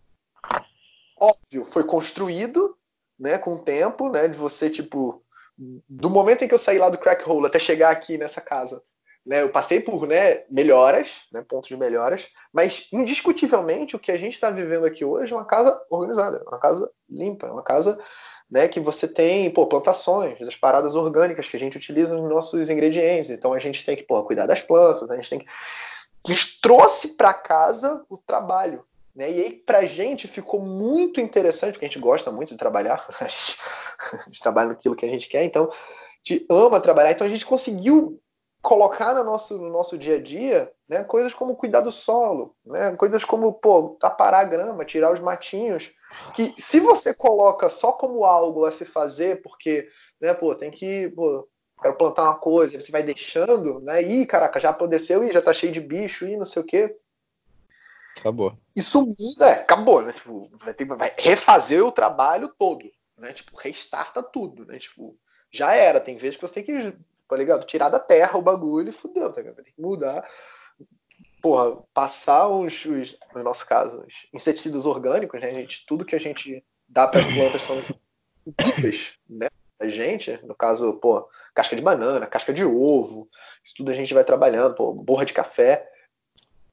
[SPEAKER 2] óbvio, foi construído, né, com o tempo, né, de você, tipo, do momento em que eu saí lá do crack hole até chegar aqui nessa casa, né, eu passei por né, melhoras, né, pontos de melhoras, mas indiscutivelmente o que a gente está vivendo aqui hoje é uma casa organizada, uma casa limpa, uma casa né, que você tem pô, plantações, das paradas orgânicas que a gente utiliza nos nossos ingredientes. Então a gente tem que pô, cuidar das plantas, a gente tem que. A trouxe para casa o trabalho. Né? E aí, para a gente, ficou muito interessante, porque a gente gosta muito de trabalhar, a gente trabalha naquilo que a gente quer, então a gente ama trabalhar. Então a gente conseguiu colocar no nosso, no nosso dia a dia né, coisas como cuidar do solo, né, coisas como pô, aparar a grama, tirar os matinhos, que se você coloca só como algo a se fazer, porque né, pô, tem que pô, quero plantar uma coisa, você vai deixando, né? Ih, caraca, já apodreceu e já tá cheio de bicho e não sei o quê.
[SPEAKER 1] Acabou.
[SPEAKER 2] Isso muda, é, acabou, né? Tipo, vai, ter, vai refazer o trabalho todo, né? Tipo, restarta tudo, né? Tipo, já era. Tem vezes que você tem que tá ligado? Tirar da terra o bagulho e fudeu, tá ligado? Que mudar. Porra, passar os, os, no nosso caso, os inseticidas orgânicos, né, gente? Tudo que a gente dá para as plantas são incríveis, né? A gente, no caso, pô, casca de banana, casca de ovo, isso tudo a gente vai trabalhando, pô, borra de café.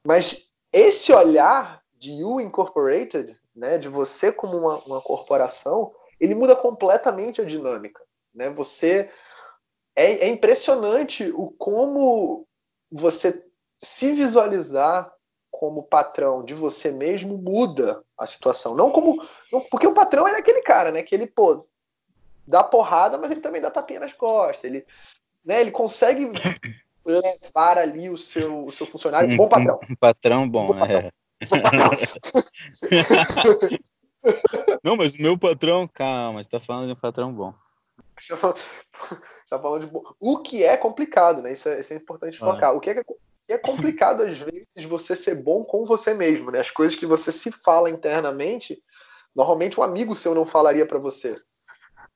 [SPEAKER 2] Mas esse olhar de You Incorporated, né, de você como uma, uma corporação, ele muda completamente a dinâmica. Né? Você é, é impressionante o como você se visualizar como patrão de você mesmo muda a situação. Não como. Não, porque o patrão é aquele cara, né? Que ele, pô, dá porrada, mas ele também dá tapinha nas costas. Ele, né, ele consegue levar ali o seu, o seu funcionário. Um bom patrão.
[SPEAKER 1] Um patrão bom, bom patrão. é. Bom patrão. Não, mas o meu patrão, calma, você tá falando de um patrão bom.
[SPEAKER 2] Está falando de o que é complicado, né? Isso é, isso é importante ah. focar. O que é, que é complicado às vezes você ser bom com você mesmo, né? As coisas que você se fala internamente, normalmente um amigo seu não falaria para você,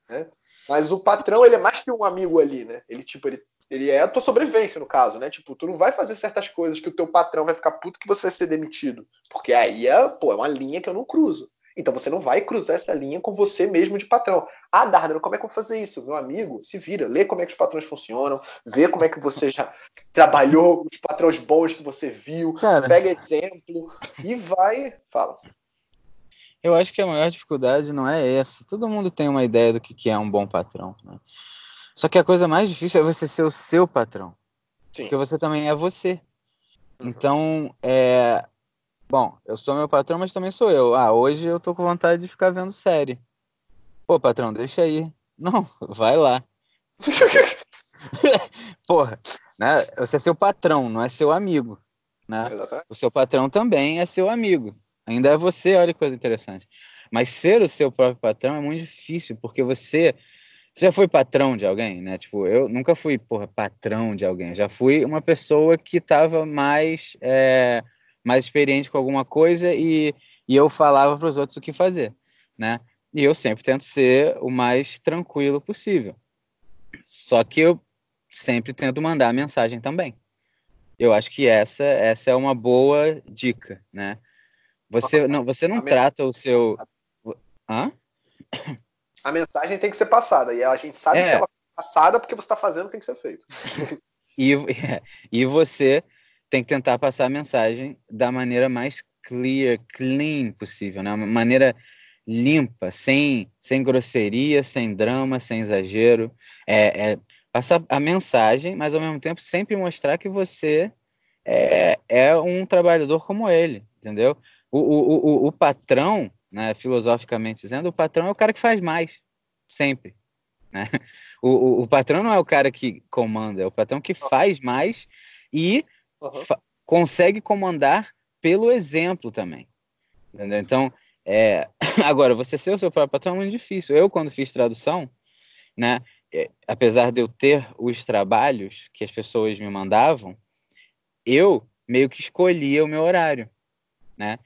[SPEAKER 2] né? Mas o patrão ele é mais que um amigo ali, né? Ele tipo ele ele é a tua sobrevivência, no caso, né? Tipo, tu não vai fazer certas coisas que o teu patrão vai ficar puto que você vai ser demitido. Porque aí é, pô, é uma linha que eu não cruzo. Então você não vai cruzar essa linha com você mesmo de patrão. Ah, Dardano, como é que eu vou fazer isso? Meu amigo, se vira, lê como é que os patrões funcionam, vê como é que você já trabalhou, os patrões bons que você viu, Cara, pega exemplo e vai. Fala.
[SPEAKER 1] Eu acho que a maior dificuldade não é essa. Todo mundo tem uma ideia do que é um bom patrão. Né? Só que a coisa mais difícil é você ser o seu patrão. Sim. Porque você também é você. Uhum. Então, é, Bom, eu sou meu patrão, mas também sou eu. Ah, hoje eu tô com vontade de ficar vendo série. Pô, patrão, deixa aí. Não, vai lá. Porra, né? Você é seu patrão, não é seu amigo. Né? O seu patrão também é seu amigo. Ainda é você, olha que coisa interessante. Mas ser o seu próprio patrão é muito difícil, porque você. Você já foi patrão de alguém, né? Tipo, eu nunca fui, porra, patrão de alguém. Já fui uma pessoa que estava mais. É mais experiente com alguma coisa e, e eu falava para os outros o que fazer, né? E eu sempre tento ser o mais tranquilo possível. Só que eu sempre tento mandar a mensagem também. Eu acho que essa essa é uma boa dica, né? Você não você não a trata o seu Hã?
[SPEAKER 2] A mensagem tem que ser passada e a gente sabe é. que ela é passada porque você está fazendo tem que ser feito.
[SPEAKER 1] e, e você tem que tentar passar a mensagem da maneira mais clear, clean possível, né? Uma maneira limpa, sem, sem grosseria, sem drama, sem exagero. É, é, passar a mensagem, mas ao mesmo tempo sempre mostrar que você é, é um trabalhador como ele, entendeu? O, o, o, o patrão, né, filosoficamente dizendo, o patrão é o cara que faz mais, sempre. Né? O, o, o patrão não é o cara que comanda, é o patrão que faz mais e uhum. consegue comandar pelo exemplo também. Entendeu? Então, é... agora, você ser o seu próprio patrão é muito difícil. Eu, quando fiz tradução, né, é, apesar de eu ter os trabalhos que as pessoas me mandavam, eu meio que escolhia o meu horário, né?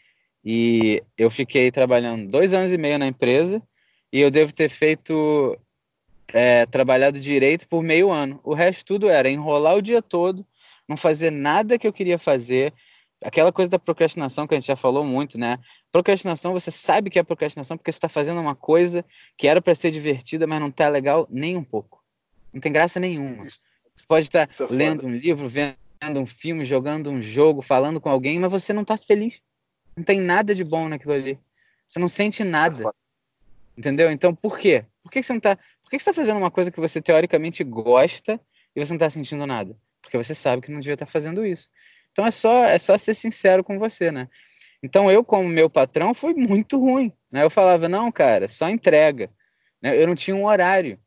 [SPEAKER 1] E eu fiquei trabalhando dois anos e meio na empresa e eu devo ter feito é, trabalhado direito por meio ano. O resto tudo era enrolar o dia todo não fazer nada que eu queria fazer. Aquela coisa da procrastinação que a gente já falou muito, né? Procrastinação, você sabe que é procrastinação porque você está fazendo uma coisa que era para ser divertida, mas não está legal nem um pouco. Não tem graça nenhuma. Você pode estar é lendo um livro, vendo um filme, jogando um jogo, falando com alguém, mas você não está feliz. Não tem nada de bom naquilo ali. Você não sente é nada. Entendeu? Então, por quê? Por que você não tá. Por que você está fazendo uma coisa que você teoricamente gosta e você não está sentindo nada? Porque você sabe que não devia estar fazendo isso. Então é só, é só ser sincero com você, né? Então eu, como meu patrão, foi muito ruim. Né? Eu falava, não, cara, só entrega. Né? Eu não tinha um horário.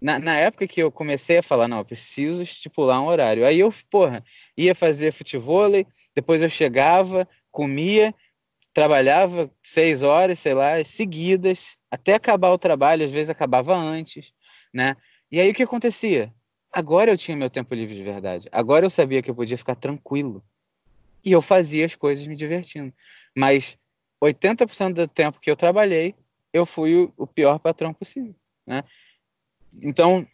[SPEAKER 1] Na, na época que eu comecei a falar, não, preciso estipular um horário. Aí eu, porra, ia fazer futebol, depois eu chegava, comia, trabalhava seis horas, sei lá, seguidas, até acabar o trabalho, às vezes acabava antes, né? E aí o que acontecia? Agora eu tinha meu tempo livre de verdade. Agora eu sabia que eu podia ficar tranquilo. E eu fazia as coisas me divertindo. Mas 80% do tempo que eu trabalhei, eu fui o pior patrão possível, né? Então,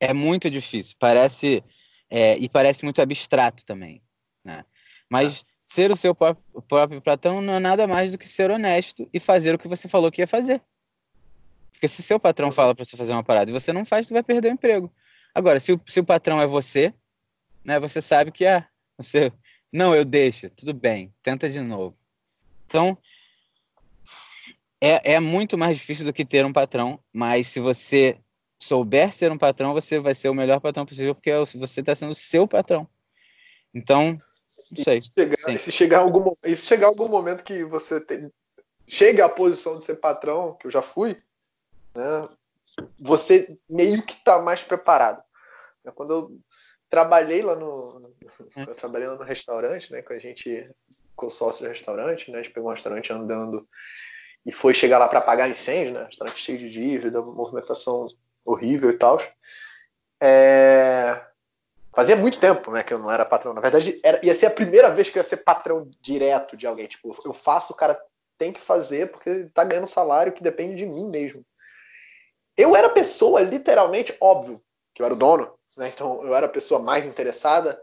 [SPEAKER 1] é muito difícil. Parece é, e parece muito abstrato também, né? Mas ser o seu próprio, próprio patrão não é nada mais do que ser honesto e fazer o que você falou que ia fazer. Porque se seu patrão fala para você fazer uma parada e você não faz, você vai perder o emprego. Agora, se o, se o patrão é você, né, você sabe que é. Você, não, eu deixo, tudo bem, tenta de novo. Então, é, é muito mais difícil do que ter um patrão, mas se você souber ser um patrão, você vai ser o melhor patrão possível, porque é você está sendo o seu patrão. Então, não sei.
[SPEAKER 2] E se chegar, e se chegar, algum, e se chegar algum momento que você tem, chega à posição de ser patrão, que eu já fui, né, você meio que está mais preparado. É quando eu trabalhei lá no, é. eu trabalhei lá no restaurante, né, com a gente, com sócio do restaurante, né, a gente pegou um restaurante andando e foi chegar lá para apagar incêndio, né, restaurante cheio de dívida, movimentação horrível e tal. É... Fazia muito tempo, né, que eu não era patrão. Na verdade, era, ia ser a primeira vez que eu ia ser patrão direto de alguém. Tipo, eu faço, o cara tem que fazer porque tá ganhando salário que depende de mim mesmo. Eu era pessoa, literalmente, óbvio, que eu era o dono, né? Então eu era a pessoa mais interessada.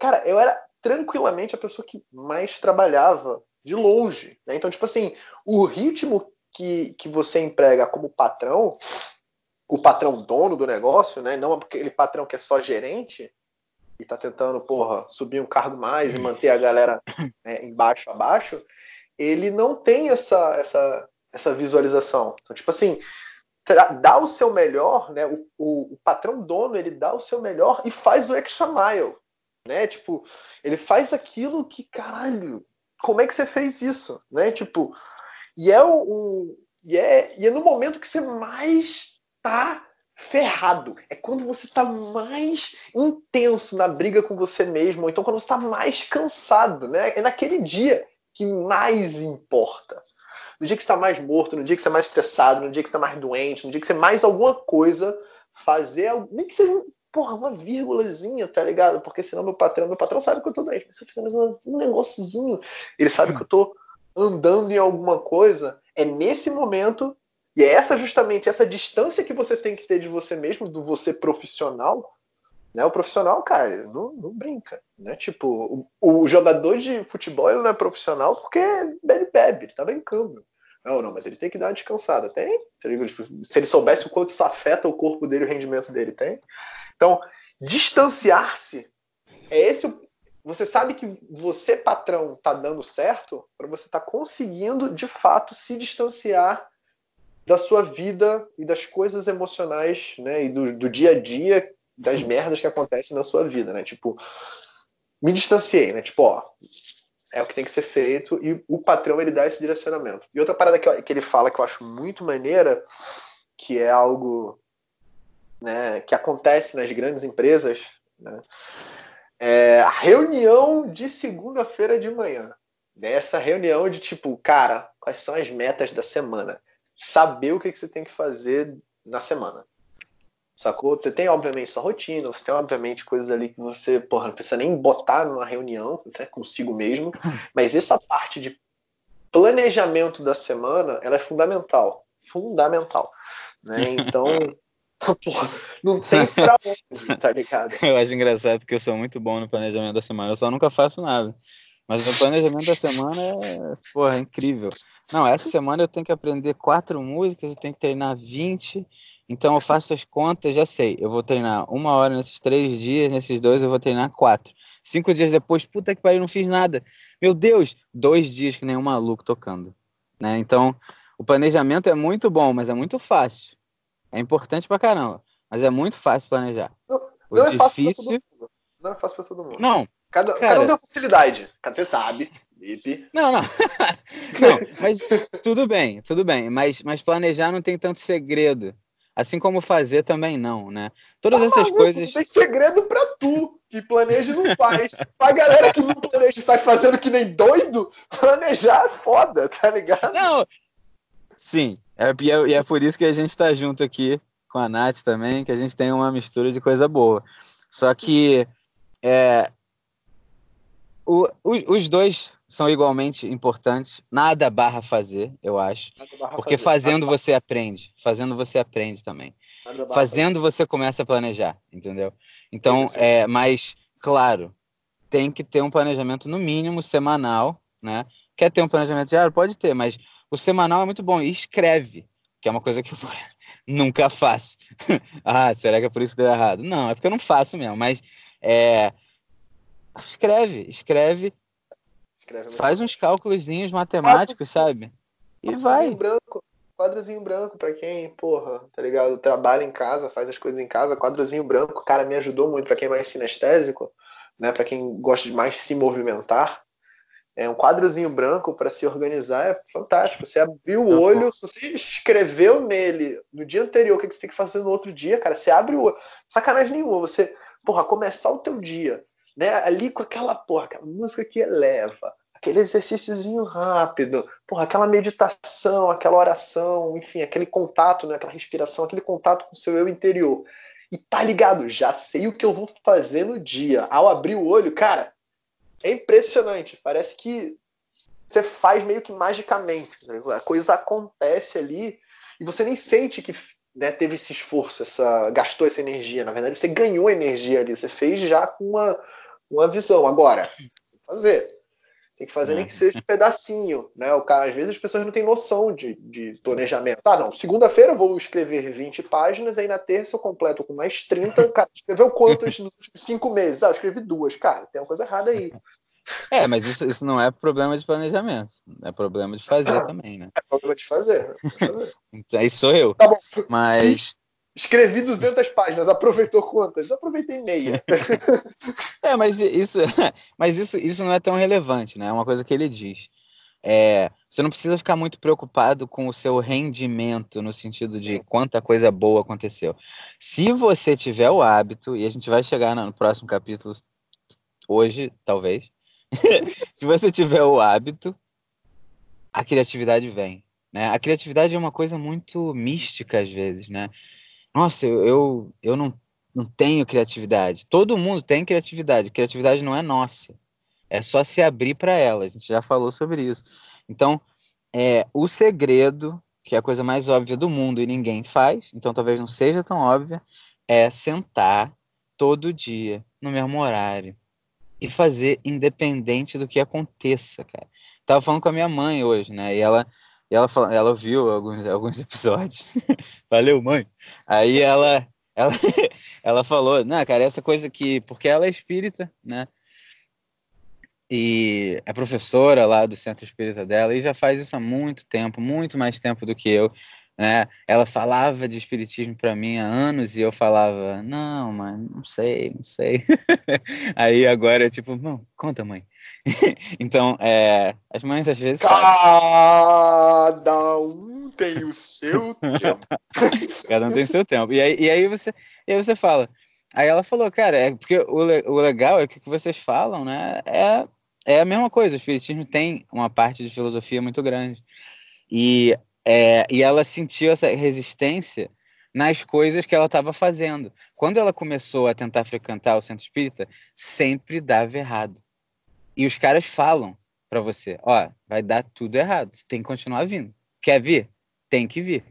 [SPEAKER 2] Cara, eu era tranquilamente a pessoa que mais trabalhava de longe. Né? Então, tipo assim, o ritmo que, que você emprega como patrão, o patrão dono do negócio, né? Não aquele patrão que é só gerente e tá tentando, porra, subir um cargo mais e manter a galera né, embaixo abaixo, ele não tem essa, essa, essa visualização. Então, tipo assim, dá o seu melhor, né? O, o, o, patrão dono ele dá o seu melhor e faz o extra mile, né? Tipo, ele faz aquilo que caralho, como é que você fez isso, né? Tipo, e é o, o e é e é no momento que você mais tá ferrado. É quando você está mais intenso na briga com você mesmo, ou então quando você está mais cansado, né? É naquele dia que mais importa no dia que você está mais morto, no dia que você está mais estressado, no dia que você está mais doente, no dia que você mais alguma coisa, fazer, nem que seja porra, uma vírgulazinha, tá ligado? Porque senão meu patrão, meu patrão sabe que eu tô doente, mas se eu fizer mais um, um ele sabe que eu tô andando em alguma coisa, é nesse momento, e é essa justamente essa distância que você tem que ter de você mesmo, do você profissional, né? O profissional, cara, não, não brinca, né? Tipo, o, o, jogador de futebol ele não é profissional porque bebe, bebe, ele tá brincando. Não, não, mas ele tem que dar uma descansada. Tem? Se ele soubesse o quanto isso afeta o corpo dele, o rendimento dele, tem. Então, distanciar-se é esse. Você sabe que você, patrão, tá dando certo para você tá conseguindo, de fato, se distanciar da sua vida e das coisas emocionais, né, e do, do dia a dia, das merdas que acontecem na sua vida, né? Tipo, me distanciei, né? Tipo, ó, é o que tem que ser feito e o patrão ele dá esse direcionamento. E outra parada que, que ele fala que eu acho muito maneira, que é algo né, que acontece nas grandes empresas, né, é a reunião de segunda-feira de manhã. Nessa reunião de tipo, cara, quais são as metas da semana? Saber o que, que você tem que fazer na semana. Sacou? Você tem, obviamente, sua rotina, você tem, obviamente, coisas ali que você, porra, não precisa nem botar numa reunião, né, consigo mesmo, mas essa parte de planejamento da semana, ela é fundamental. Fundamental. Né? Então, porra, não tem pra onde, tá ligado?
[SPEAKER 1] Eu acho engraçado porque eu sou muito bom no planejamento da semana, eu só nunca faço nada. Mas o planejamento da semana é, porra, é incrível. Não, essa semana eu tenho que aprender quatro músicas, eu tenho que treinar 20, Então eu faço as contas, já sei. Eu vou treinar uma hora nesses três dias, nesses dois eu vou treinar quatro. Cinco dias depois, puta que pariu, não fiz nada. Meu Deus, dois dias que nem um maluco tocando. Né? Então, o planejamento é muito bom, mas é muito fácil. É importante pra caramba, mas é muito fácil planejar.
[SPEAKER 2] Não, não é fácil Não é fácil pra todo mundo.
[SPEAKER 1] Não.
[SPEAKER 2] Cada, cara... cada um tem facilidade. Você sabe.
[SPEAKER 1] Não, não. não, mas tudo bem, tudo bem. Mas, mas planejar não tem tanto segredo. Assim como fazer também não, né? Todas ah, essas maluco, coisas.
[SPEAKER 2] Tem segredo pra tu, que planeja e não faz. A galera que não planeja e sai fazendo que nem doido, planejar é foda, tá ligado?
[SPEAKER 1] Não. Sim, é, e, é, é por isso que a gente tá junto aqui com a Nath também, que a gente tem uma mistura de coisa boa. Só que é, o, o, os dois são igualmente importantes. Nada barra fazer, eu acho. Porque fazer. fazendo você aprende. Fazendo você aprende também. Fazendo você começa a planejar, entendeu? Então, é, mas, claro, tem que ter um planejamento no mínimo semanal, né? Quer ter um planejamento diário? Pode ter, mas o semanal é muito bom. E escreve, que é uma coisa que eu nunca faço. ah, será que é por isso que deu errado? Não, é porque eu não faço mesmo, mas é, escreve, escreve Escreve Faz uns cálculos matemáticos, sabe? E vai.
[SPEAKER 2] Branco, quadrozinho branco para quem, porra, tá ligado? Trabalha em casa, faz as coisas em casa, quadrozinho branco, cara, me ajudou muito para quem é mais sinestésico, né? Para quem gosta de mais se movimentar. É um quadrozinho branco para se organizar é fantástico. Você abriu o olho, se você escreveu nele no dia anterior o que você tem que fazer no outro dia, cara, você abre o olho. Sacanagem nenhuma. Você, porra, começar o teu dia, né? Ali com aquela porra, aquela música que eleva, aquele exercíciozinho rápido, porra, aquela meditação, aquela oração, enfim, aquele contato, né, aquela respiração, aquele contato com o seu eu interior. E tá ligado, já sei o que eu vou fazer no dia. Ao abrir o olho, cara, é impressionante. Parece que você faz meio que magicamente. Né? A coisa acontece ali e você nem sente que né, teve esse esforço, essa gastou essa energia. Na verdade, você ganhou energia ali. Você fez já com uma, uma visão. Agora, fazer tem que fazer nem que seja um pedacinho, né? O cara, às vezes as pessoas não têm noção de, de planejamento. Tá, não, segunda-feira eu vou escrever 20 páginas, aí na terça eu completo com mais 30. Cara, escreveu quantas nos últimos cinco meses? Ah, eu escrevi duas. Cara, tem uma coisa errada aí.
[SPEAKER 1] É, mas isso, isso não é problema de planejamento. É problema de fazer também, né?
[SPEAKER 2] É problema de fazer. De fazer.
[SPEAKER 1] Então, aí sou eu.
[SPEAKER 2] Tá bom.
[SPEAKER 1] Mas.
[SPEAKER 2] Escrevi 200 páginas, aproveitou quantas? Aproveitei meia.
[SPEAKER 1] é, mas isso, mas isso, isso não é tão relevante, né? É uma coisa que ele diz. É, você não precisa ficar muito preocupado com o seu rendimento no sentido de quanta coisa boa aconteceu. Se você tiver o hábito, e a gente vai chegar no próximo capítulo hoje, talvez. Se você tiver o hábito, a criatividade vem. Né? A criatividade é uma coisa muito mística às vezes, né? Nossa, eu, eu, eu não, não tenho criatividade. Todo mundo tem criatividade. Criatividade não é nossa. É só se abrir para ela. A gente já falou sobre isso. Então, é, o segredo, que é a coisa mais óbvia do mundo e ninguém faz, então talvez não seja tão óbvia, é sentar todo dia no mesmo horário e fazer independente do que aconteça, cara. Tava falando com a minha mãe hoje, né? E ela e ela, ela viu alguns, alguns episódios. Valeu, mãe. Aí ela, ela, ela falou, não, cara, essa coisa que. Porque ela é espírita, né? E é professora lá do centro espírita dela, e já faz isso há muito tempo, muito mais tempo do que eu. Né? Ela falava de espiritismo para mim há anos e eu falava, não, mãe, não sei, não sei. Aí agora, tipo, não, conta, mãe. então, é, as mães às vezes.
[SPEAKER 2] Cada um tem o seu tempo.
[SPEAKER 1] Cada um tem o seu tempo. E aí, e aí, você, e aí você fala. Aí ela falou, cara, é porque o, o legal é que o que vocês falam, né? É, é a mesma coisa. O espiritismo tem uma parte de filosofia muito grande. E é, e ela sentiu essa resistência nas coisas que ela estava fazendo. Quando ela começou a tentar frequentar o centro espírita, sempre dava errado. E os caras falam para você: ó, vai dar tudo errado, você tem que continuar vindo. Quer vir? Tem que vir.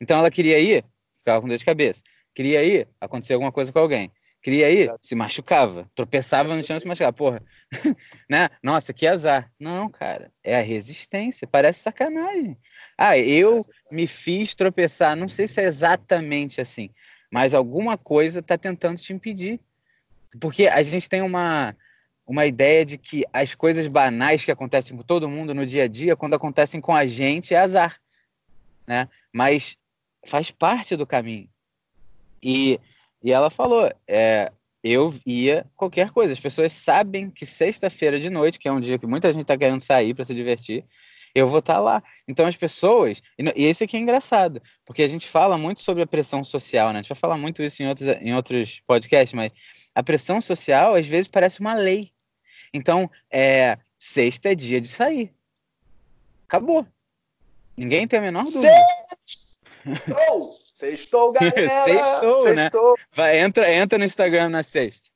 [SPEAKER 1] Então ela queria ir, ficava com dor de cabeça. Queria ir, acontecer alguma coisa com alguém. Queria ir, Exato. se machucava. Tropeçava no chão e se machucava. Porra, né? Nossa, que azar. Não, cara, é a resistência. Parece sacanagem. Ah, eu me fiz tropeçar. Não sei se é exatamente assim, mas alguma coisa está tentando te impedir. Porque a gente tem uma, uma ideia de que as coisas banais que acontecem com todo mundo no dia a dia, quando acontecem com a gente, é azar. Né? Mas faz parte do caminho. E e ela falou: é, eu ia qualquer coisa. As pessoas sabem que sexta-feira de noite, que é um dia que muita gente está querendo sair para se divertir, eu vou estar tá lá. Então as pessoas, e isso aqui é engraçado, porque a gente fala muito sobre a pressão social, né? A gente vai falar muito isso em outros, em outros podcasts, mas a pressão social às vezes parece uma lei. Então, é, sexta é dia de sair. Acabou. Ninguém tem a menor dúvida.
[SPEAKER 2] Sextou! Sextou, galera!
[SPEAKER 1] sextou, sextou, né? Vai, entra, entra no Instagram na sexta.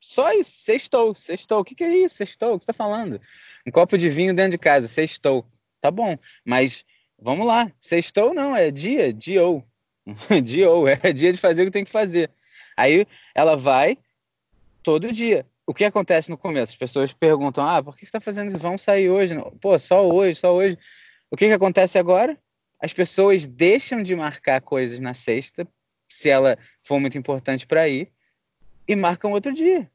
[SPEAKER 1] Só isso, sextou, sextou. O que, que é isso? Sextou, o que você tá falando? Um copo de vinho dentro de casa, sextou. Tá bom, mas vamos lá. Sextou não, é dia, dia ou. dia ou, é dia de fazer o que tem que fazer. Aí ela vai todo dia. O que acontece no começo? As pessoas perguntam: ah, por que você está fazendo isso? Vamos sair hoje? Pô, só hoje, só hoje. O que, que acontece agora? As pessoas deixam de marcar coisas na sexta, se ela for muito importante para ir, e marcam outro dia.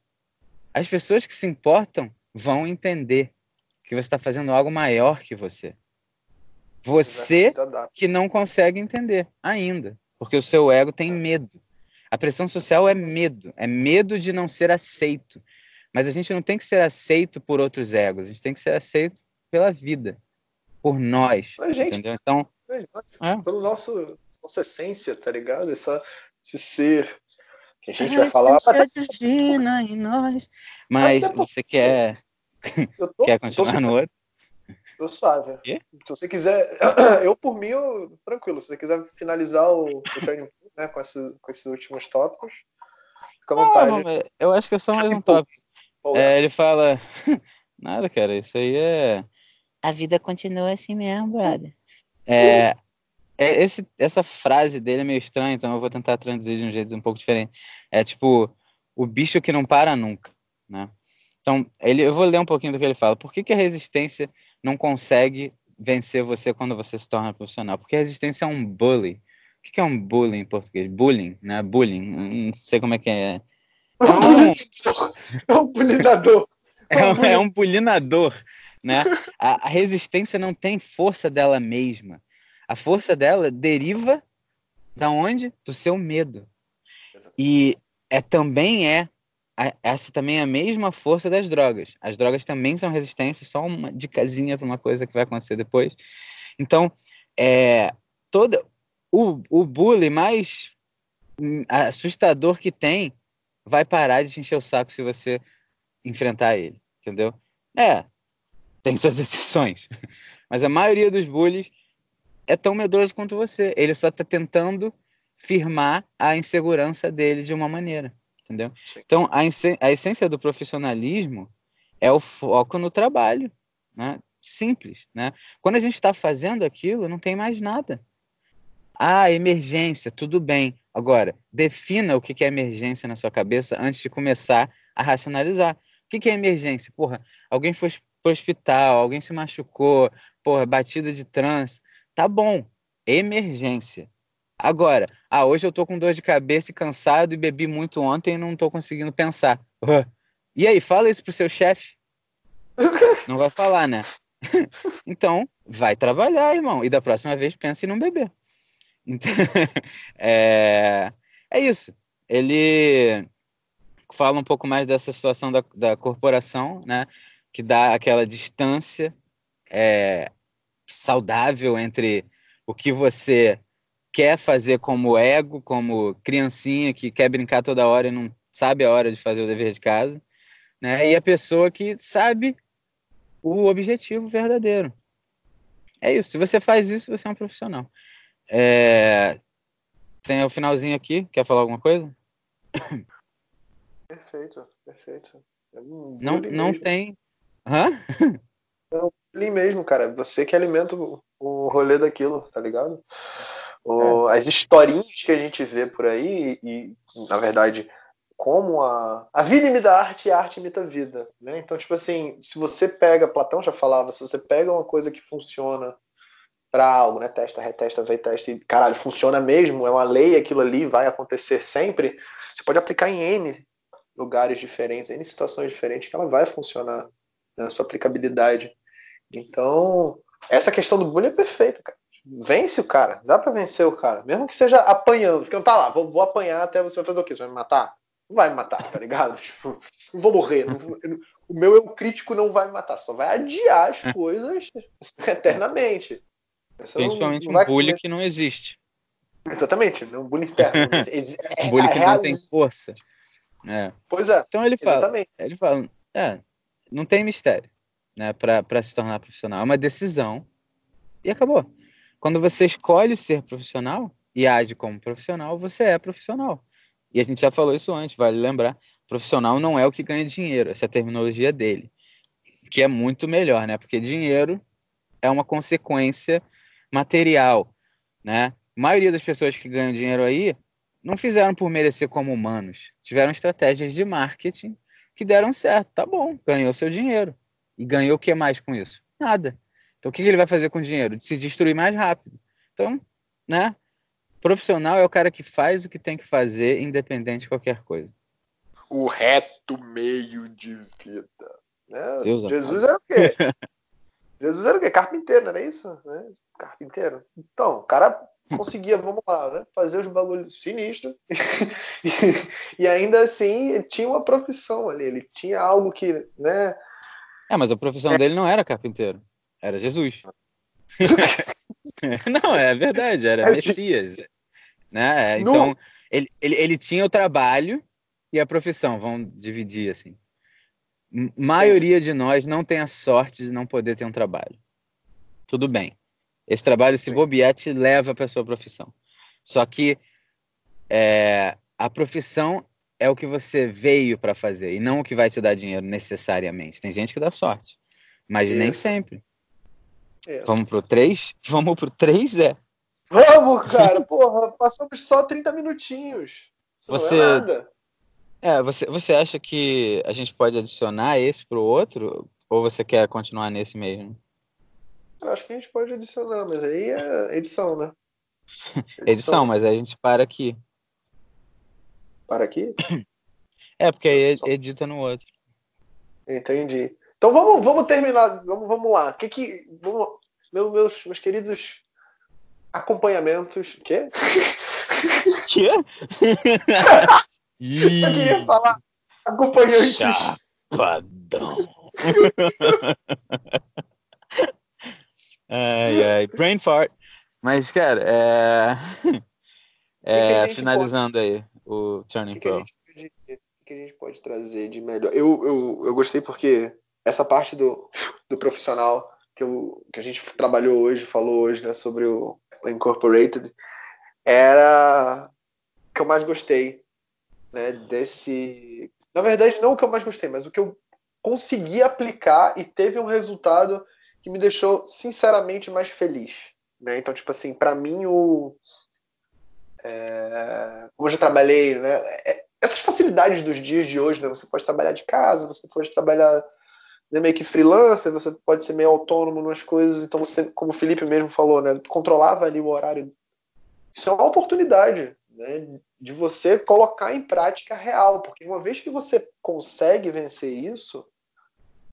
[SPEAKER 1] As pessoas que se importam vão entender que você está fazendo algo maior que você. Você que não consegue entender ainda, porque o seu ego tem medo. A pressão social é medo, é medo de não ser aceito. Mas a gente não tem que ser aceito por outros egos, a gente tem que ser aceito pela vida, por nós. Mas, gente, entendeu? Então,
[SPEAKER 2] é. Pelo nosso nossa essência, tá ligado? Essa, esse ser que a gente vai falar.
[SPEAKER 1] Essência divina em nós. Mas você quer, tô, quer continuar no outro?
[SPEAKER 2] Tô suave. Quê? Se você quiser, eu por mim, eu, tranquilo. Se você quiser finalizar o, o Turning Point, né, com, esse, com esses últimos tópicos, fica à vontade. Não,
[SPEAKER 1] eu acho que é só mais um tópico. É, ele fala, nada, cara, isso aí é. A vida continua assim mesmo, brother. É, é, esse, essa frase dele é meio estranha, então eu vou tentar traduzir de um jeito um pouco diferente. É tipo, o bicho que não para nunca, né? Então, ele, eu vou ler um pouquinho do que ele fala. Por que, que a resistência não consegue vencer você quando você se torna profissional? Porque a resistência é um bully. O que, que é um bullying em português? Bullying, né? Bullying. Não sei como é que é.
[SPEAKER 2] É um, é um bulinador.
[SPEAKER 1] É um, é um bulinador né? A, a resistência não tem força dela mesma. A força dela deriva da onde? Do seu medo. E é também é essa também é a mesma força das drogas. As drogas também são resistências, só uma dicasinha para uma coisa que vai acontecer depois. Então, é, todo o, o bullying mais assustador que tem vai parar de te encher o saco se você enfrentar ele, entendeu? É, tem suas exceções. Mas a maioria dos bullies é tão medroso quanto você. Ele só está tentando firmar a insegurança dele de uma maneira, entendeu? Então, a, a essência do profissionalismo é o foco no trabalho, né? Simples, né? Quando a gente está fazendo aquilo, não tem mais nada. Ah, emergência, tudo bem. Agora, defina o que é emergência na sua cabeça antes de começar a racionalizar. O que é emergência? Porra, alguém foi pro hospital, alguém se machucou, porra, batida de trânsito. Tá bom, emergência. Agora, ah, hoje eu tô com dor de cabeça e cansado e bebi muito ontem e não tô conseguindo pensar. E aí, fala isso pro seu chefe? Não vai falar, né? então, vai trabalhar, irmão. E da próxima vez, pense em não beber. Então, é, é isso. Ele fala um pouco mais dessa situação da, da corporação, né? Que dá aquela distância é, saudável entre o que você quer fazer como ego, como criancinha que quer brincar toda hora e não sabe a hora de fazer o dever de casa, né? E a pessoa que sabe o objetivo verdadeiro. É isso. Se você faz isso, você é um profissional. É... Tem o finalzinho aqui. Quer falar alguma coisa?
[SPEAKER 2] Perfeito, perfeito.
[SPEAKER 1] É não, não tem Hã?
[SPEAKER 2] É o bullying mesmo, cara. Você que alimenta o, o rolê daquilo, tá ligado? O, é. As historinhas que a gente vê por aí, e na verdade, como a, a vida imita a arte e a arte imita a vida, né? Então, tipo assim, se você pega, Platão já falava, se você pega uma coisa que funciona para algo, né? Testa, retesta, vê, testa e caralho, funciona mesmo, é uma lei, aquilo ali vai acontecer sempre. Você pode aplicar em N lugares diferentes, N situações diferentes, que ela vai funcionar na né? sua aplicabilidade. Então, essa questão do bullying é perfeita, cara. Vence o cara, dá para vencer o cara, mesmo que seja apanhando, não tá lá, vou, vou apanhar até você vai fazer o quê? Você vai me matar? não vai me matar, tá ligado? Tipo, não vou morrer. Não, o meu eu crítico não vai me matar, só vai adiar as é. coisas eternamente.
[SPEAKER 1] Você Principalmente não, não um bullying comer. que não existe.
[SPEAKER 2] Exatamente, um bullying interno.
[SPEAKER 1] É, um bullying que não tem força. É.
[SPEAKER 2] Pois é.
[SPEAKER 1] Então ele fala, exatamente. ele fala, é, não tem mistério, né, para se tornar profissional. É uma decisão e acabou. Quando você escolhe ser profissional e age como profissional, você é profissional. E a gente já falou isso antes, vale lembrar. Profissional não é o que ganha dinheiro, essa é a terminologia dele. Que é muito melhor, né? Porque dinheiro é uma consequência material, né? A maioria das pessoas que ganham dinheiro aí não fizeram por merecer como humanos. Tiveram estratégias de marketing que deram certo. Tá bom, ganhou seu dinheiro. E ganhou o que mais com isso? Nada. Então o que ele vai fazer com o dinheiro? Se destruir mais rápido. Então, né? Profissional é o cara que faz o que tem que fazer, independente de qualquer coisa.
[SPEAKER 2] O reto meio de vida. Né? Jesus era o quê? Jesus era o quê? Carpinteiro, não era isso? Né? Carpinteiro. Então, o cara conseguia, vamos lá, né? fazer os bagulhos sinistros e ainda assim tinha uma profissão ali, ele tinha algo que, né?
[SPEAKER 1] É, mas a profissão é. dele não era carpinteiro, era Jesus. não, é verdade, era é, Messias. Né? Então, no... ele, ele, ele tinha o trabalho e a profissão, vamos dividir assim. maioria de nós não tem a sorte de não poder ter um trabalho. Tudo bem. Esse trabalho, se bobear, te leva para sua profissão. Só que é, a profissão é o que você veio para fazer e não o que vai te dar dinheiro necessariamente. Tem gente que dá sorte, mas Isso. nem sempre. Isso. Vamos pro 3? Vamos pro 3, é.
[SPEAKER 2] Vamos, cara, porra, passamos só 30 minutinhos. Isso você... não é nada.
[SPEAKER 1] É, você, você acha que a gente pode adicionar esse pro outro? Ou você quer continuar nesse mesmo?
[SPEAKER 2] Eu acho que a gente pode adicionar, mas aí é edição, né?
[SPEAKER 1] Edição, edição mas aí a gente para aqui.
[SPEAKER 2] Para aqui?
[SPEAKER 1] É, porque aí edita no outro.
[SPEAKER 2] Entendi. Então vamos, vamos terminar. Vamos, vamos lá. Que que, vamos, meus, meus queridos acompanhamentos. Quê?
[SPEAKER 1] Quê?
[SPEAKER 2] Eu queria falar acompanhantes.
[SPEAKER 1] Chapadão. Ai, ai. Brain fart. Mas, cara, é. é finalizando pode... aí o Turning que Pro.
[SPEAKER 2] O que a gente pode trazer de melhor? Eu, eu, eu gostei porque essa parte do, do profissional que, eu, que a gente trabalhou hoje, falou hoje, né, sobre o, Incorporated, era o que eu mais gostei, né, desse... Na verdade, não o que eu mais gostei, mas o que eu consegui aplicar e teve um resultado que me deixou, sinceramente, mais feliz. Né? Então, tipo assim, para mim, o... É... como eu já trabalhei, né, é, essas facilidades dos dias de hoje, né, você pode trabalhar de casa, você pode trabalhar né, meio que freelancer, você pode ser meio autônomo nas coisas, então você, como o Felipe mesmo falou, né, controlava ali o horário. Isso é uma oportunidade né, de você colocar em prática real, porque uma vez que você consegue vencer isso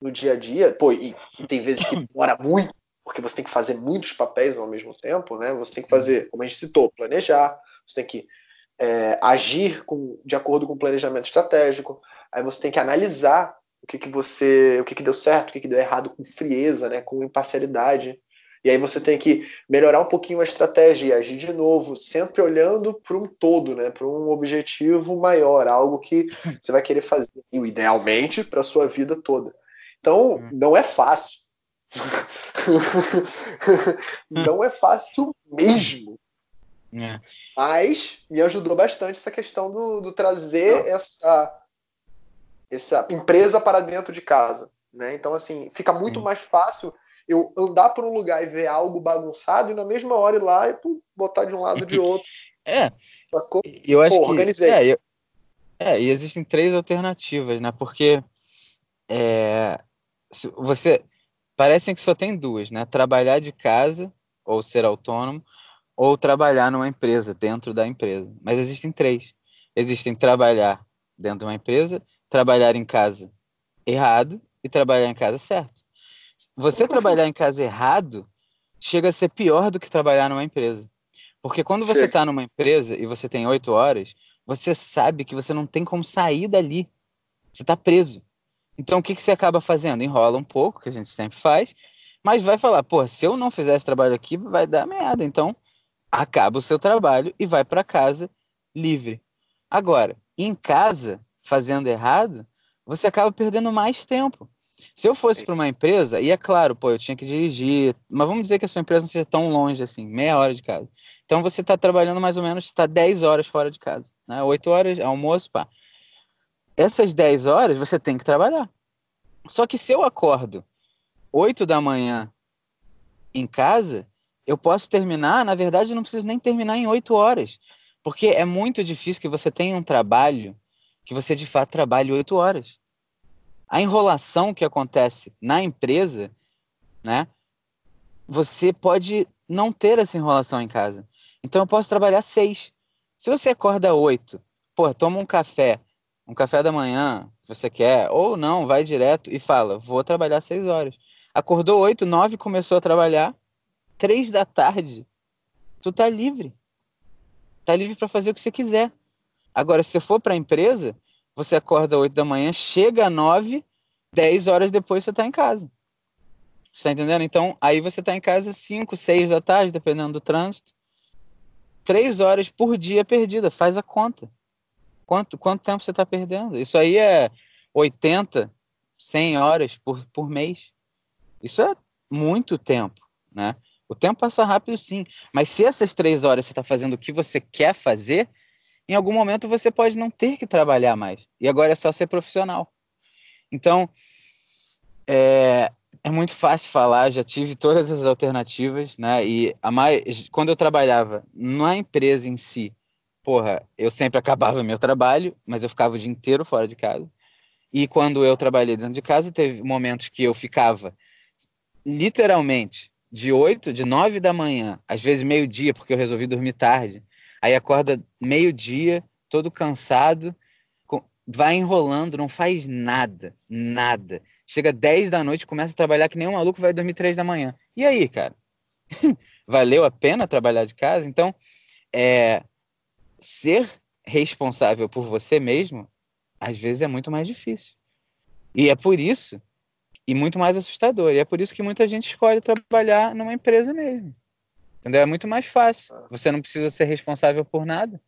[SPEAKER 2] no dia a dia, pô, e, e tem vezes que demora muito, porque você tem que fazer muitos papéis ao mesmo tempo, né? Você tem que fazer, como a gente citou, planejar, você tem que é, agir com, de acordo com o planejamento estratégico, aí você tem que analisar o que, que você, o que, que deu certo, o que, que deu errado com frieza, né, com imparcialidade. E aí você tem que melhorar um pouquinho a estratégia e agir de novo, sempre olhando para um todo, né, para um objetivo maior, algo que você vai querer fazer, idealmente, para a sua vida toda. Então, hum. não é fácil. não é fácil mesmo. É. Mas me ajudou bastante essa questão do, do trazer essa essa empresa para dentro de casa. Né? Então, assim, fica muito mais fácil eu andar por um lugar e ver algo bagunçado e na mesma hora ir lá e pô, botar de um lado de outro.
[SPEAKER 1] é. Eu acho pô, que.
[SPEAKER 2] Organizei.
[SPEAKER 1] É, eu, É, e existem três alternativas, né? Porque é, você parecem que só tem duas, né? Trabalhar de casa ou ser autônomo ou trabalhar numa empresa dentro da empresa. Mas existem três. Existem trabalhar dentro de uma empresa, trabalhar em casa errado e trabalhar em casa certo. Você trabalhar em casa errado chega a ser pior do que trabalhar numa empresa. Porque quando você está numa empresa e você tem oito horas, você sabe que você não tem como sair dali. Você está preso. Então o que, que você acaba fazendo? Enrola um pouco, que a gente sempre faz, mas vai falar, pô, se eu não fizer esse trabalho aqui, vai dar merda. Então acaba o seu trabalho e vai para casa livre. Agora, em casa, fazendo errado, você acaba perdendo mais tempo. Se eu fosse para uma empresa, e é claro, pô, eu tinha que dirigir, mas vamos dizer que a sua empresa não seja tão longe assim, meia hora de casa. Então você está trabalhando mais ou menos, está 10 horas fora de casa, né? 8 horas, almoço, pá. Essas 10 horas você tem que trabalhar. Só que se eu acordo 8 da manhã em casa, eu posso terminar, na verdade, eu não preciso nem terminar em 8 horas. Porque é muito difícil que você tenha um trabalho que você de fato trabalhe 8 horas. A enrolação que acontece na empresa, né? Você pode não ter essa enrolação em casa. Então eu posso trabalhar seis. Se você acorda oito, pô, toma um café, um café da manhã você quer, ou não, vai direto e fala, vou trabalhar seis horas. Acordou oito, nove, começou a trabalhar, três da tarde, tu tá livre. Tá livre para fazer o que você quiser. Agora, se você for para a empresa, você acorda 8 da manhã, chega às 9, 10 horas depois você está em casa. Você tá entendendo? Então, aí você está em casa 5, 6 da tarde, dependendo do trânsito. 3 horas por dia perdida, faz a conta. Quanto, quanto tempo você está perdendo? Isso aí é 80, 100 horas por, por mês. Isso é muito tempo, né? O tempo passa rápido sim, mas se essas três horas você está fazendo o que você quer fazer, em algum momento você pode não ter que trabalhar mais. E agora é só ser profissional. Então, é, é muito fácil falar, já tive todas as alternativas, né? E a mais, quando eu trabalhava na empresa em si, porra, eu sempre acabava meu trabalho, mas eu ficava o dia inteiro fora de casa. E quando eu trabalhei dentro de casa, teve momentos que eu ficava literalmente de 8, de 9 da manhã, às vezes meio-dia, porque eu resolvi dormir tarde, Aí acorda meio-dia, todo cansado, vai enrolando, não faz nada, nada. Chega 10 da noite, começa a trabalhar que nem um maluco, vai dormir 3 da manhã. E aí, cara? Valeu a pena trabalhar de casa? Então, é, ser responsável por você mesmo, às vezes é muito mais difícil. E é por isso, e muito mais assustador, e é por isso que muita gente escolhe trabalhar numa empresa mesmo. Entendeu? É muito mais fácil. Você não precisa ser responsável por nada.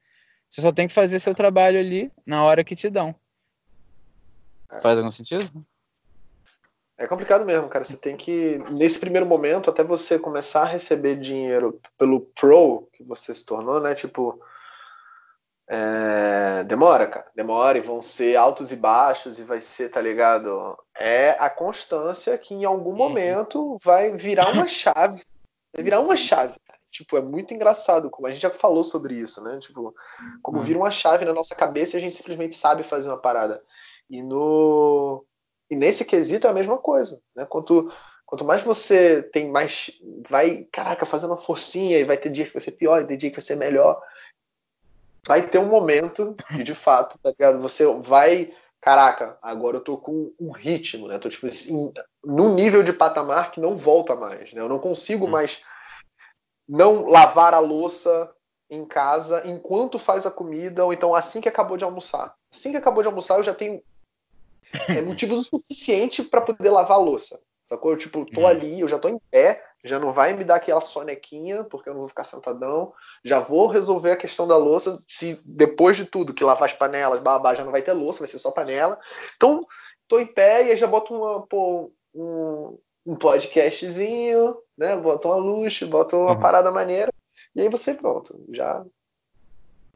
[SPEAKER 1] Você só tem que fazer seu trabalho ali na hora que te dão. É. Faz algum sentido?
[SPEAKER 2] É complicado mesmo, cara. Você tem que, nesse primeiro momento, até você começar a receber dinheiro pelo Pro que você se tornou, né? Tipo, é... demora, cara. Demora e vão ser altos e baixos e vai ser, tá ligado? É a constância que em algum uhum. momento vai virar uma chave Vai virar uma chave. Tipo, é muito engraçado, como a gente já falou sobre isso, né? Tipo, como uhum. vira uma chave na nossa cabeça e a gente simplesmente sabe fazer uma parada. E no e nesse quesito é a mesma coisa, né? Quanto quanto mais você tem mais vai, caraca, fazendo uma forcinha e vai ter dia que vai ser pior, vai ter dia que vai ser melhor. Vai ter um momento que de fato, tá ligado? Você vai caraca, agora eu tô com um ritmo, né? Tô tipo assim, num nível de patamar que não volta mais, né? Eu não consigo hum. mais não lavar a louça em casa enquanto faz a comida ou então assim que acabou de almoçar. Assim que acabou de almoçar eu já tenho é, motivos o suficiente para poder lavar a louça. Sacou? Eu, tipo, tô hum. ali, eu já tô em pé, já não vai me dar aquela sonequinha, porque eu não vou ficar sentadão. Já vou resolver a questão da louça, se depois de tudo, que lavar as panelas, babá, já não vai ter louça, vai ser só panela. Então, tô em pé e aí já boto uma, pô, um, um podcastzinho, né? Boto uma luz, boto uma uhum. parada maneira. E aí você, pronto, já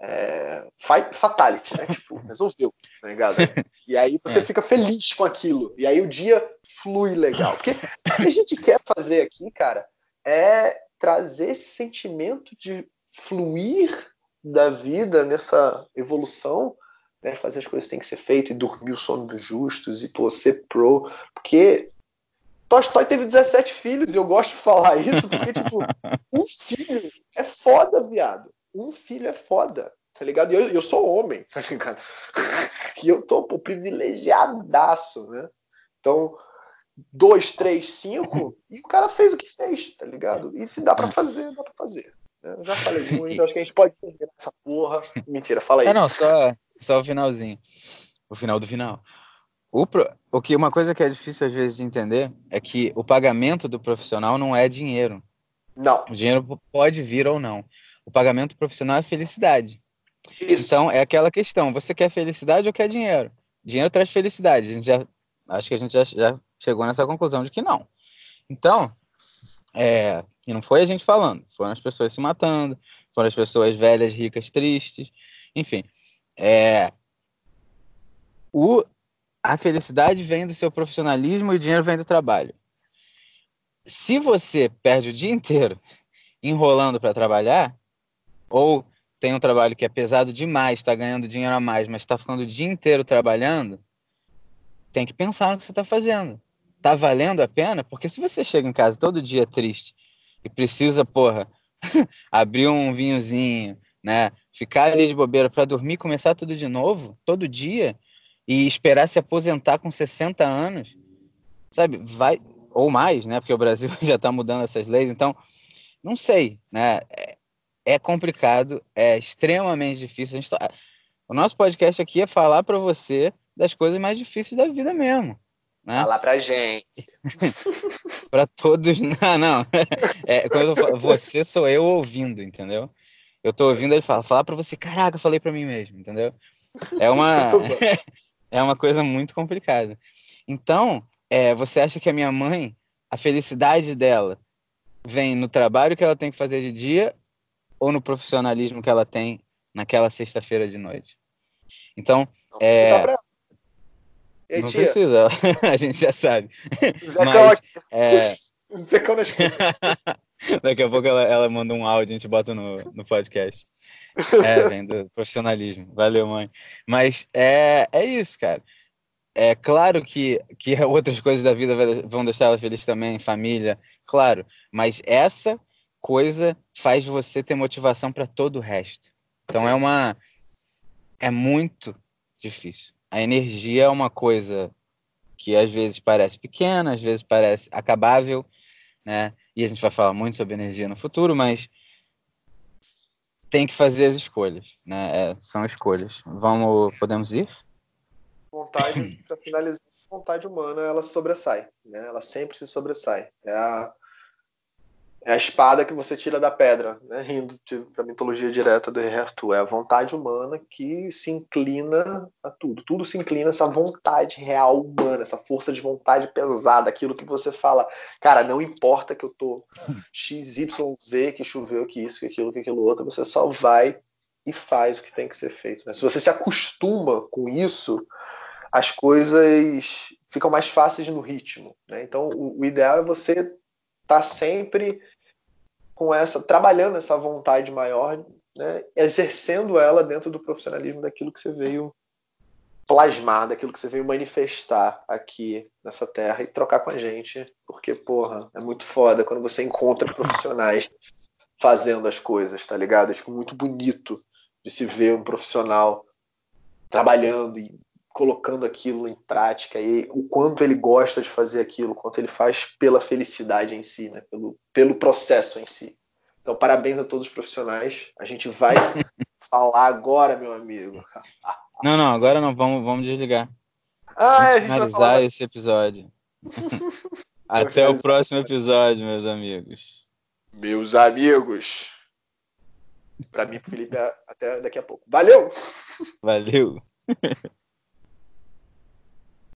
[SPEAKER 2] é, fatality, né? Tipo, resolveu, tá ligado? E aí você é. fica feliz com aquilo. E aí o dia flui legal. Porque o que a gente quer fazer aqui, cara, é trazer esse sentimento de fluir da vida nessa evolução né, fazer as coisas que tem que ser feito e dormir o sono dos justos e pô, ser pro, porque Tolstói teve 17 filhos e eu gosto de falar isso porque, tipo, um filho é foda, viado. Um filho é foda, tá ligado? E eu, eu sou homem, tá ligado? E eu tô, pô, privilegiadaço, né? Então, dois, três, cinco, e o cara fez o que fez, tá ligado? E se dá pra fazer, dá pra fazer. Né? Eu já falei muito, acho que a gente pode perder essa porra. Mentira, fala aí.
[SPEAKER 1] É, não, só, só o finalzinho. O final do final. O, pro... o que uma coisa que é difícil às vezes de entender é que o pagamento do profissional não é dinheiro.
[SPEAKER 2] Não.
[SPEAKER 1] O dinheiro pode vir ou não. O pagamento profissional é felicidade.
[SPEAKER 2] Isso.
[SPEAKER 1] Então é aquela questão: você quer felicidade ou quer dinheiro? Dinheiro traz felicidade. A gente já acho que a gente já, já chegou nessa conclusão de que não. Então, é, e não foi a gente falando, foram as pessoas se matando, foram as pessoas velhas, ricas, tristes, enfim. É, o, a felicidade vem do seu profissionalismo e o dinheiro vem do trabalho. Se você perde o dia inteiro enrolando para trabalhar, ou tem um trabalho que é pesado demais, está ganhando dinheiro a mais, mas está ficando o dia inteiro trabalhando, tem que pensar no que você está fazendo. Tá valendo a pena? Porque se você chega em casa todo dia triste e precisa, porra, abrir um vinhozinho, né? Ficar ali de bobeira para dormir, começar tudo de novo, todo dia, e esperar se aposentar com 60 anos, sabe? Vai ou mais, né? Porque o Brasil já está mudando essas leis, então não sei, né? É, é complicado, é extremamente difícil. Tá... O nosso podcast aqui é falar para você das coisas mais difíceis da vida mesmo. Né?
[SPEAKER 2] Falar pra gente.
[SPEAKER 1] para todos. Não, não. É, quando eu falo, você sou eu ouvindo, entendeu? Eu tô ouvindo ele falar, falar para você, caraca, eu falei para mim mesmo, entendeu? É uma. é uma coisa muito complicada. Então, é, você acha que a minha mãe, a felicidade dela vem no trabalho que ela tem que fazer de dia ou no profissionalismo que ela tem naquela sexta-feira de noite? Então, é...
[SPEAKER 2] Ei,
[SPEAKER 1] não
[SPEAKER 2] tia?
[SPEAKER 1] precisa, a gente já sabe.
[SPEAKER 2] Zecão
[SPEAKER 1] Mas,
[SPEAKER 2] aqui.
[SPEAKER 1] é...
[SPEAKER 2] Zecão na.
[SPEAKER 1] Daqui a pouco ela, ela manda um áudio, a gente bota no, no podcast. É, vem do profissionalismo. Valeu, mãe. Mas é, é isso, cara. É claro que, que outras coisas da vida vão deixar ela feliz também, família, claro. Mas essa coisa faz você ter motivação para todo o resto. Então é uma. É muito difícil. A energia é uma coisa que às vezes parece pequena, às vezes parece acabável, né? E a gente vai falar muito sobre energia no futuro, mas tem que fazer as escolhas, né? É, são escolhas. Vamos, podemos ir?
[SPEAKER 2] Vontade, para finalizar, vontade humana, ela sobressai, né? Ela sempre se sobressai. É a, é a espada que você tira da pedra, né? rindo para a mitologia direta do Rei Arthur. É a vontade humana que se inclina a tudo. Tudo se inclina essa vontade real humana, essa força de vontade pesada, aquilo que você fala, cara, não importa que eu tô XYZ, que choveu, que isso, que aquilo, que aquilo outro, você só vai e faz o que tem que ser feito. Né? Se você se acostuma com isso, as coisas ficam mais fáceis no ritmo. Né? Então, o, o ideal é você estar tá sempre com essa, trabalhando essa vontade maior, né, exercendo ela dentro do profissionalismo daquilo que você veio plasmar, daquilo que você veio manifestar aqui nessa terra e trocar com a gente, porque, porra, é muito foda quando você encontra profissionais fazendo as coisas, tá ligado? É tipo, muito bonito de se ver um profissional trabalhando e colocando aquilo em prática e o quanto ele gosta de fazer aquilo, o quanto ele faz pela felicidade em si, né? pelo, pelo processo em si. Então, parabéns a todos os profissionais. A gente vai falar agora, meu amigo.
[SPEAKER 1] Não, não, agora não, vamos, vamos desligar.
[SPEAKER 2] Ah,
[SPEAKER 1] vamos
[SPEAKER 2] é, a gente
[SPEAKER 1] finalizar esse episódio. Até o próximo episódio, meus amigos.
[SPEAKER 2] Meus amigos. Para mim, Felipe, até daqui a pouco. Valeu!
[SPEAKER 1] Valeu!